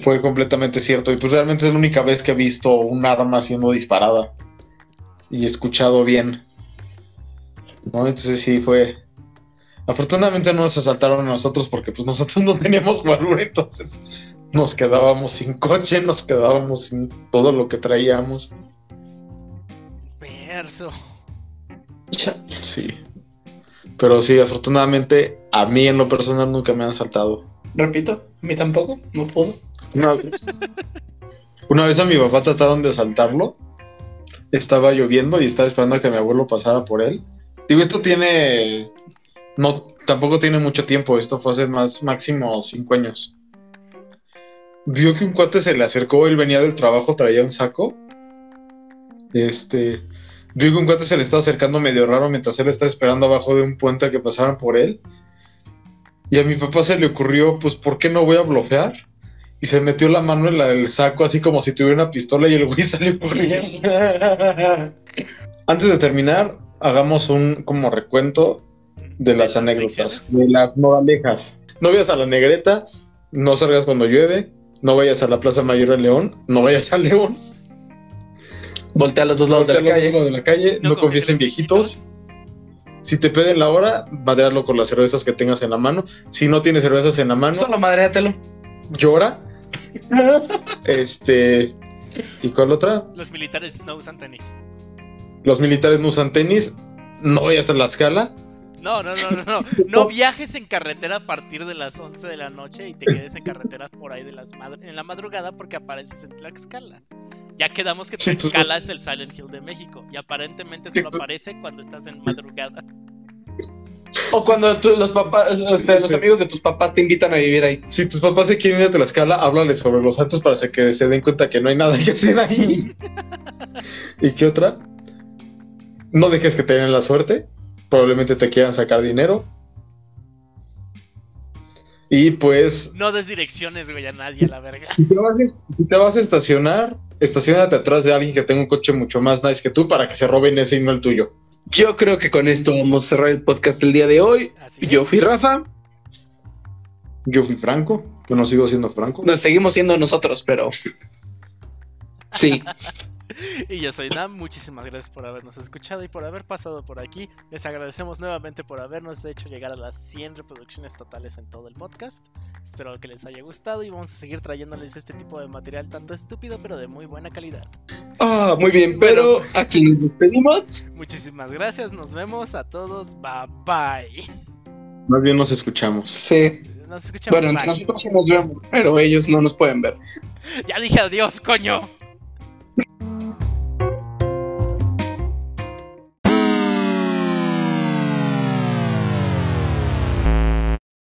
Fue completamente cierto. Y pues realmente es la única vez que he visto un arma siendo disparada. Y escuchado bien. ¿No? Entonces sí fue. Afortunadamente no nos asaltaron a nosotros porque pues nosotros no teníamos valor, entonces nos quedábamos sin coche, nos quedábamos sin todo lo que traíamos. Verso. Sí. Pero sí, afortunadamente a mí en lo personal nunca me han asaltado. Repito, a mí tampoco, no puedo. Una vez, una vez a mi papá trataron de asaltarlo. Estaba lloviendo y estaba esperando a que mi abuelo pasara por él. Digo, esto tiene. No, tampoco tiene mucho tiempo. Esto fue hace más máximo cinco años. Vio que un cuate se le acercó. Él venía del trabajo, traía un saco. Este. Vio que un cuate se le estaba acercando medio raro mientras él estaba esperando abajo de un puente a que pasaran por él. Y a mi papá se le ocurrió, pues, ¿por qué no voy a blofear? Y se metió la mano en la del saco, así como si tuviera una pistola, y el güey salió corriendo. Antes de terminar, hagamos un como recuento de las anécdotas, de las moralejas. No vayas a la negreta, no salgas cuando llueve, no vayas a la Plaza Mayor de León, no vayas a León, Voltea a los dos lados de la calle. lados de la calle, no, confíes en viejitos. Si te piden la hora, madrearlo con las cervezas que tengas en la mano. Si no tienes cervezas en la mano, Solo madréatelo. llora. este. ¿Y cuál otra? Los militares no usan tenis. Los militares no usan tenis. No vayas a la escala. No, no, no, no, no. No viajes en carretera a partir de las 11 de la noche y te quedes en carreteras por ahí de las madr- en la madrugada porque apareces en Tlaxcala. Ya quedamos que Tlaxcala es el Silent Hill de México y aparentemente solo aparece cuando estás en madrugada. O cuando los papás, este, los amigos de tus papás te invitan a vivir ahí. Si tus papás se quieren ir a Tlaxcala, háblales sobre los santos para que se den cuenta que no hay nada que hacer ahí. ¿Y qué otra? No dejes que te den la suerte. Probablemente te quieran sacar dinero. Y pues, No des direcciones, güey, a nadie a la verga. si te vas a, si te vas a estacionar, estacionate atrás de alguien que tenga un coche mucho más nice que tú para que se roben ese y no el tuyo. Yo creo que con esto vamos a cerrar el podcast del día de hoy. Así Yo es. fui Rafa. Yo fui Franco, yo no sigo siendo Franco. Nos seguimos siendo nosotros, pero. Sí. Y yo soy Nam, muchísimas gracias por habernos escuchado y por haber pasado por aquí. Les agradecemos nuevamente por habernos hecho llegar a las 100 reproducciones totales en todo el podcast. Espero que les haya gustado y vamos a seguir trayéndoles este tipo de material tanto estúpido pero de muy buena calidad. Ah, muy bien, pero aquí nos despedimos. Muchísimas gracias, nos vemos a todos, bye bye. Más bien nos escuchamos. Sí. Nos escuchamos. Bueno, entre nosotros sí nos vemos, pero ellos no nos pueden ver. Ya dije adiós, coño.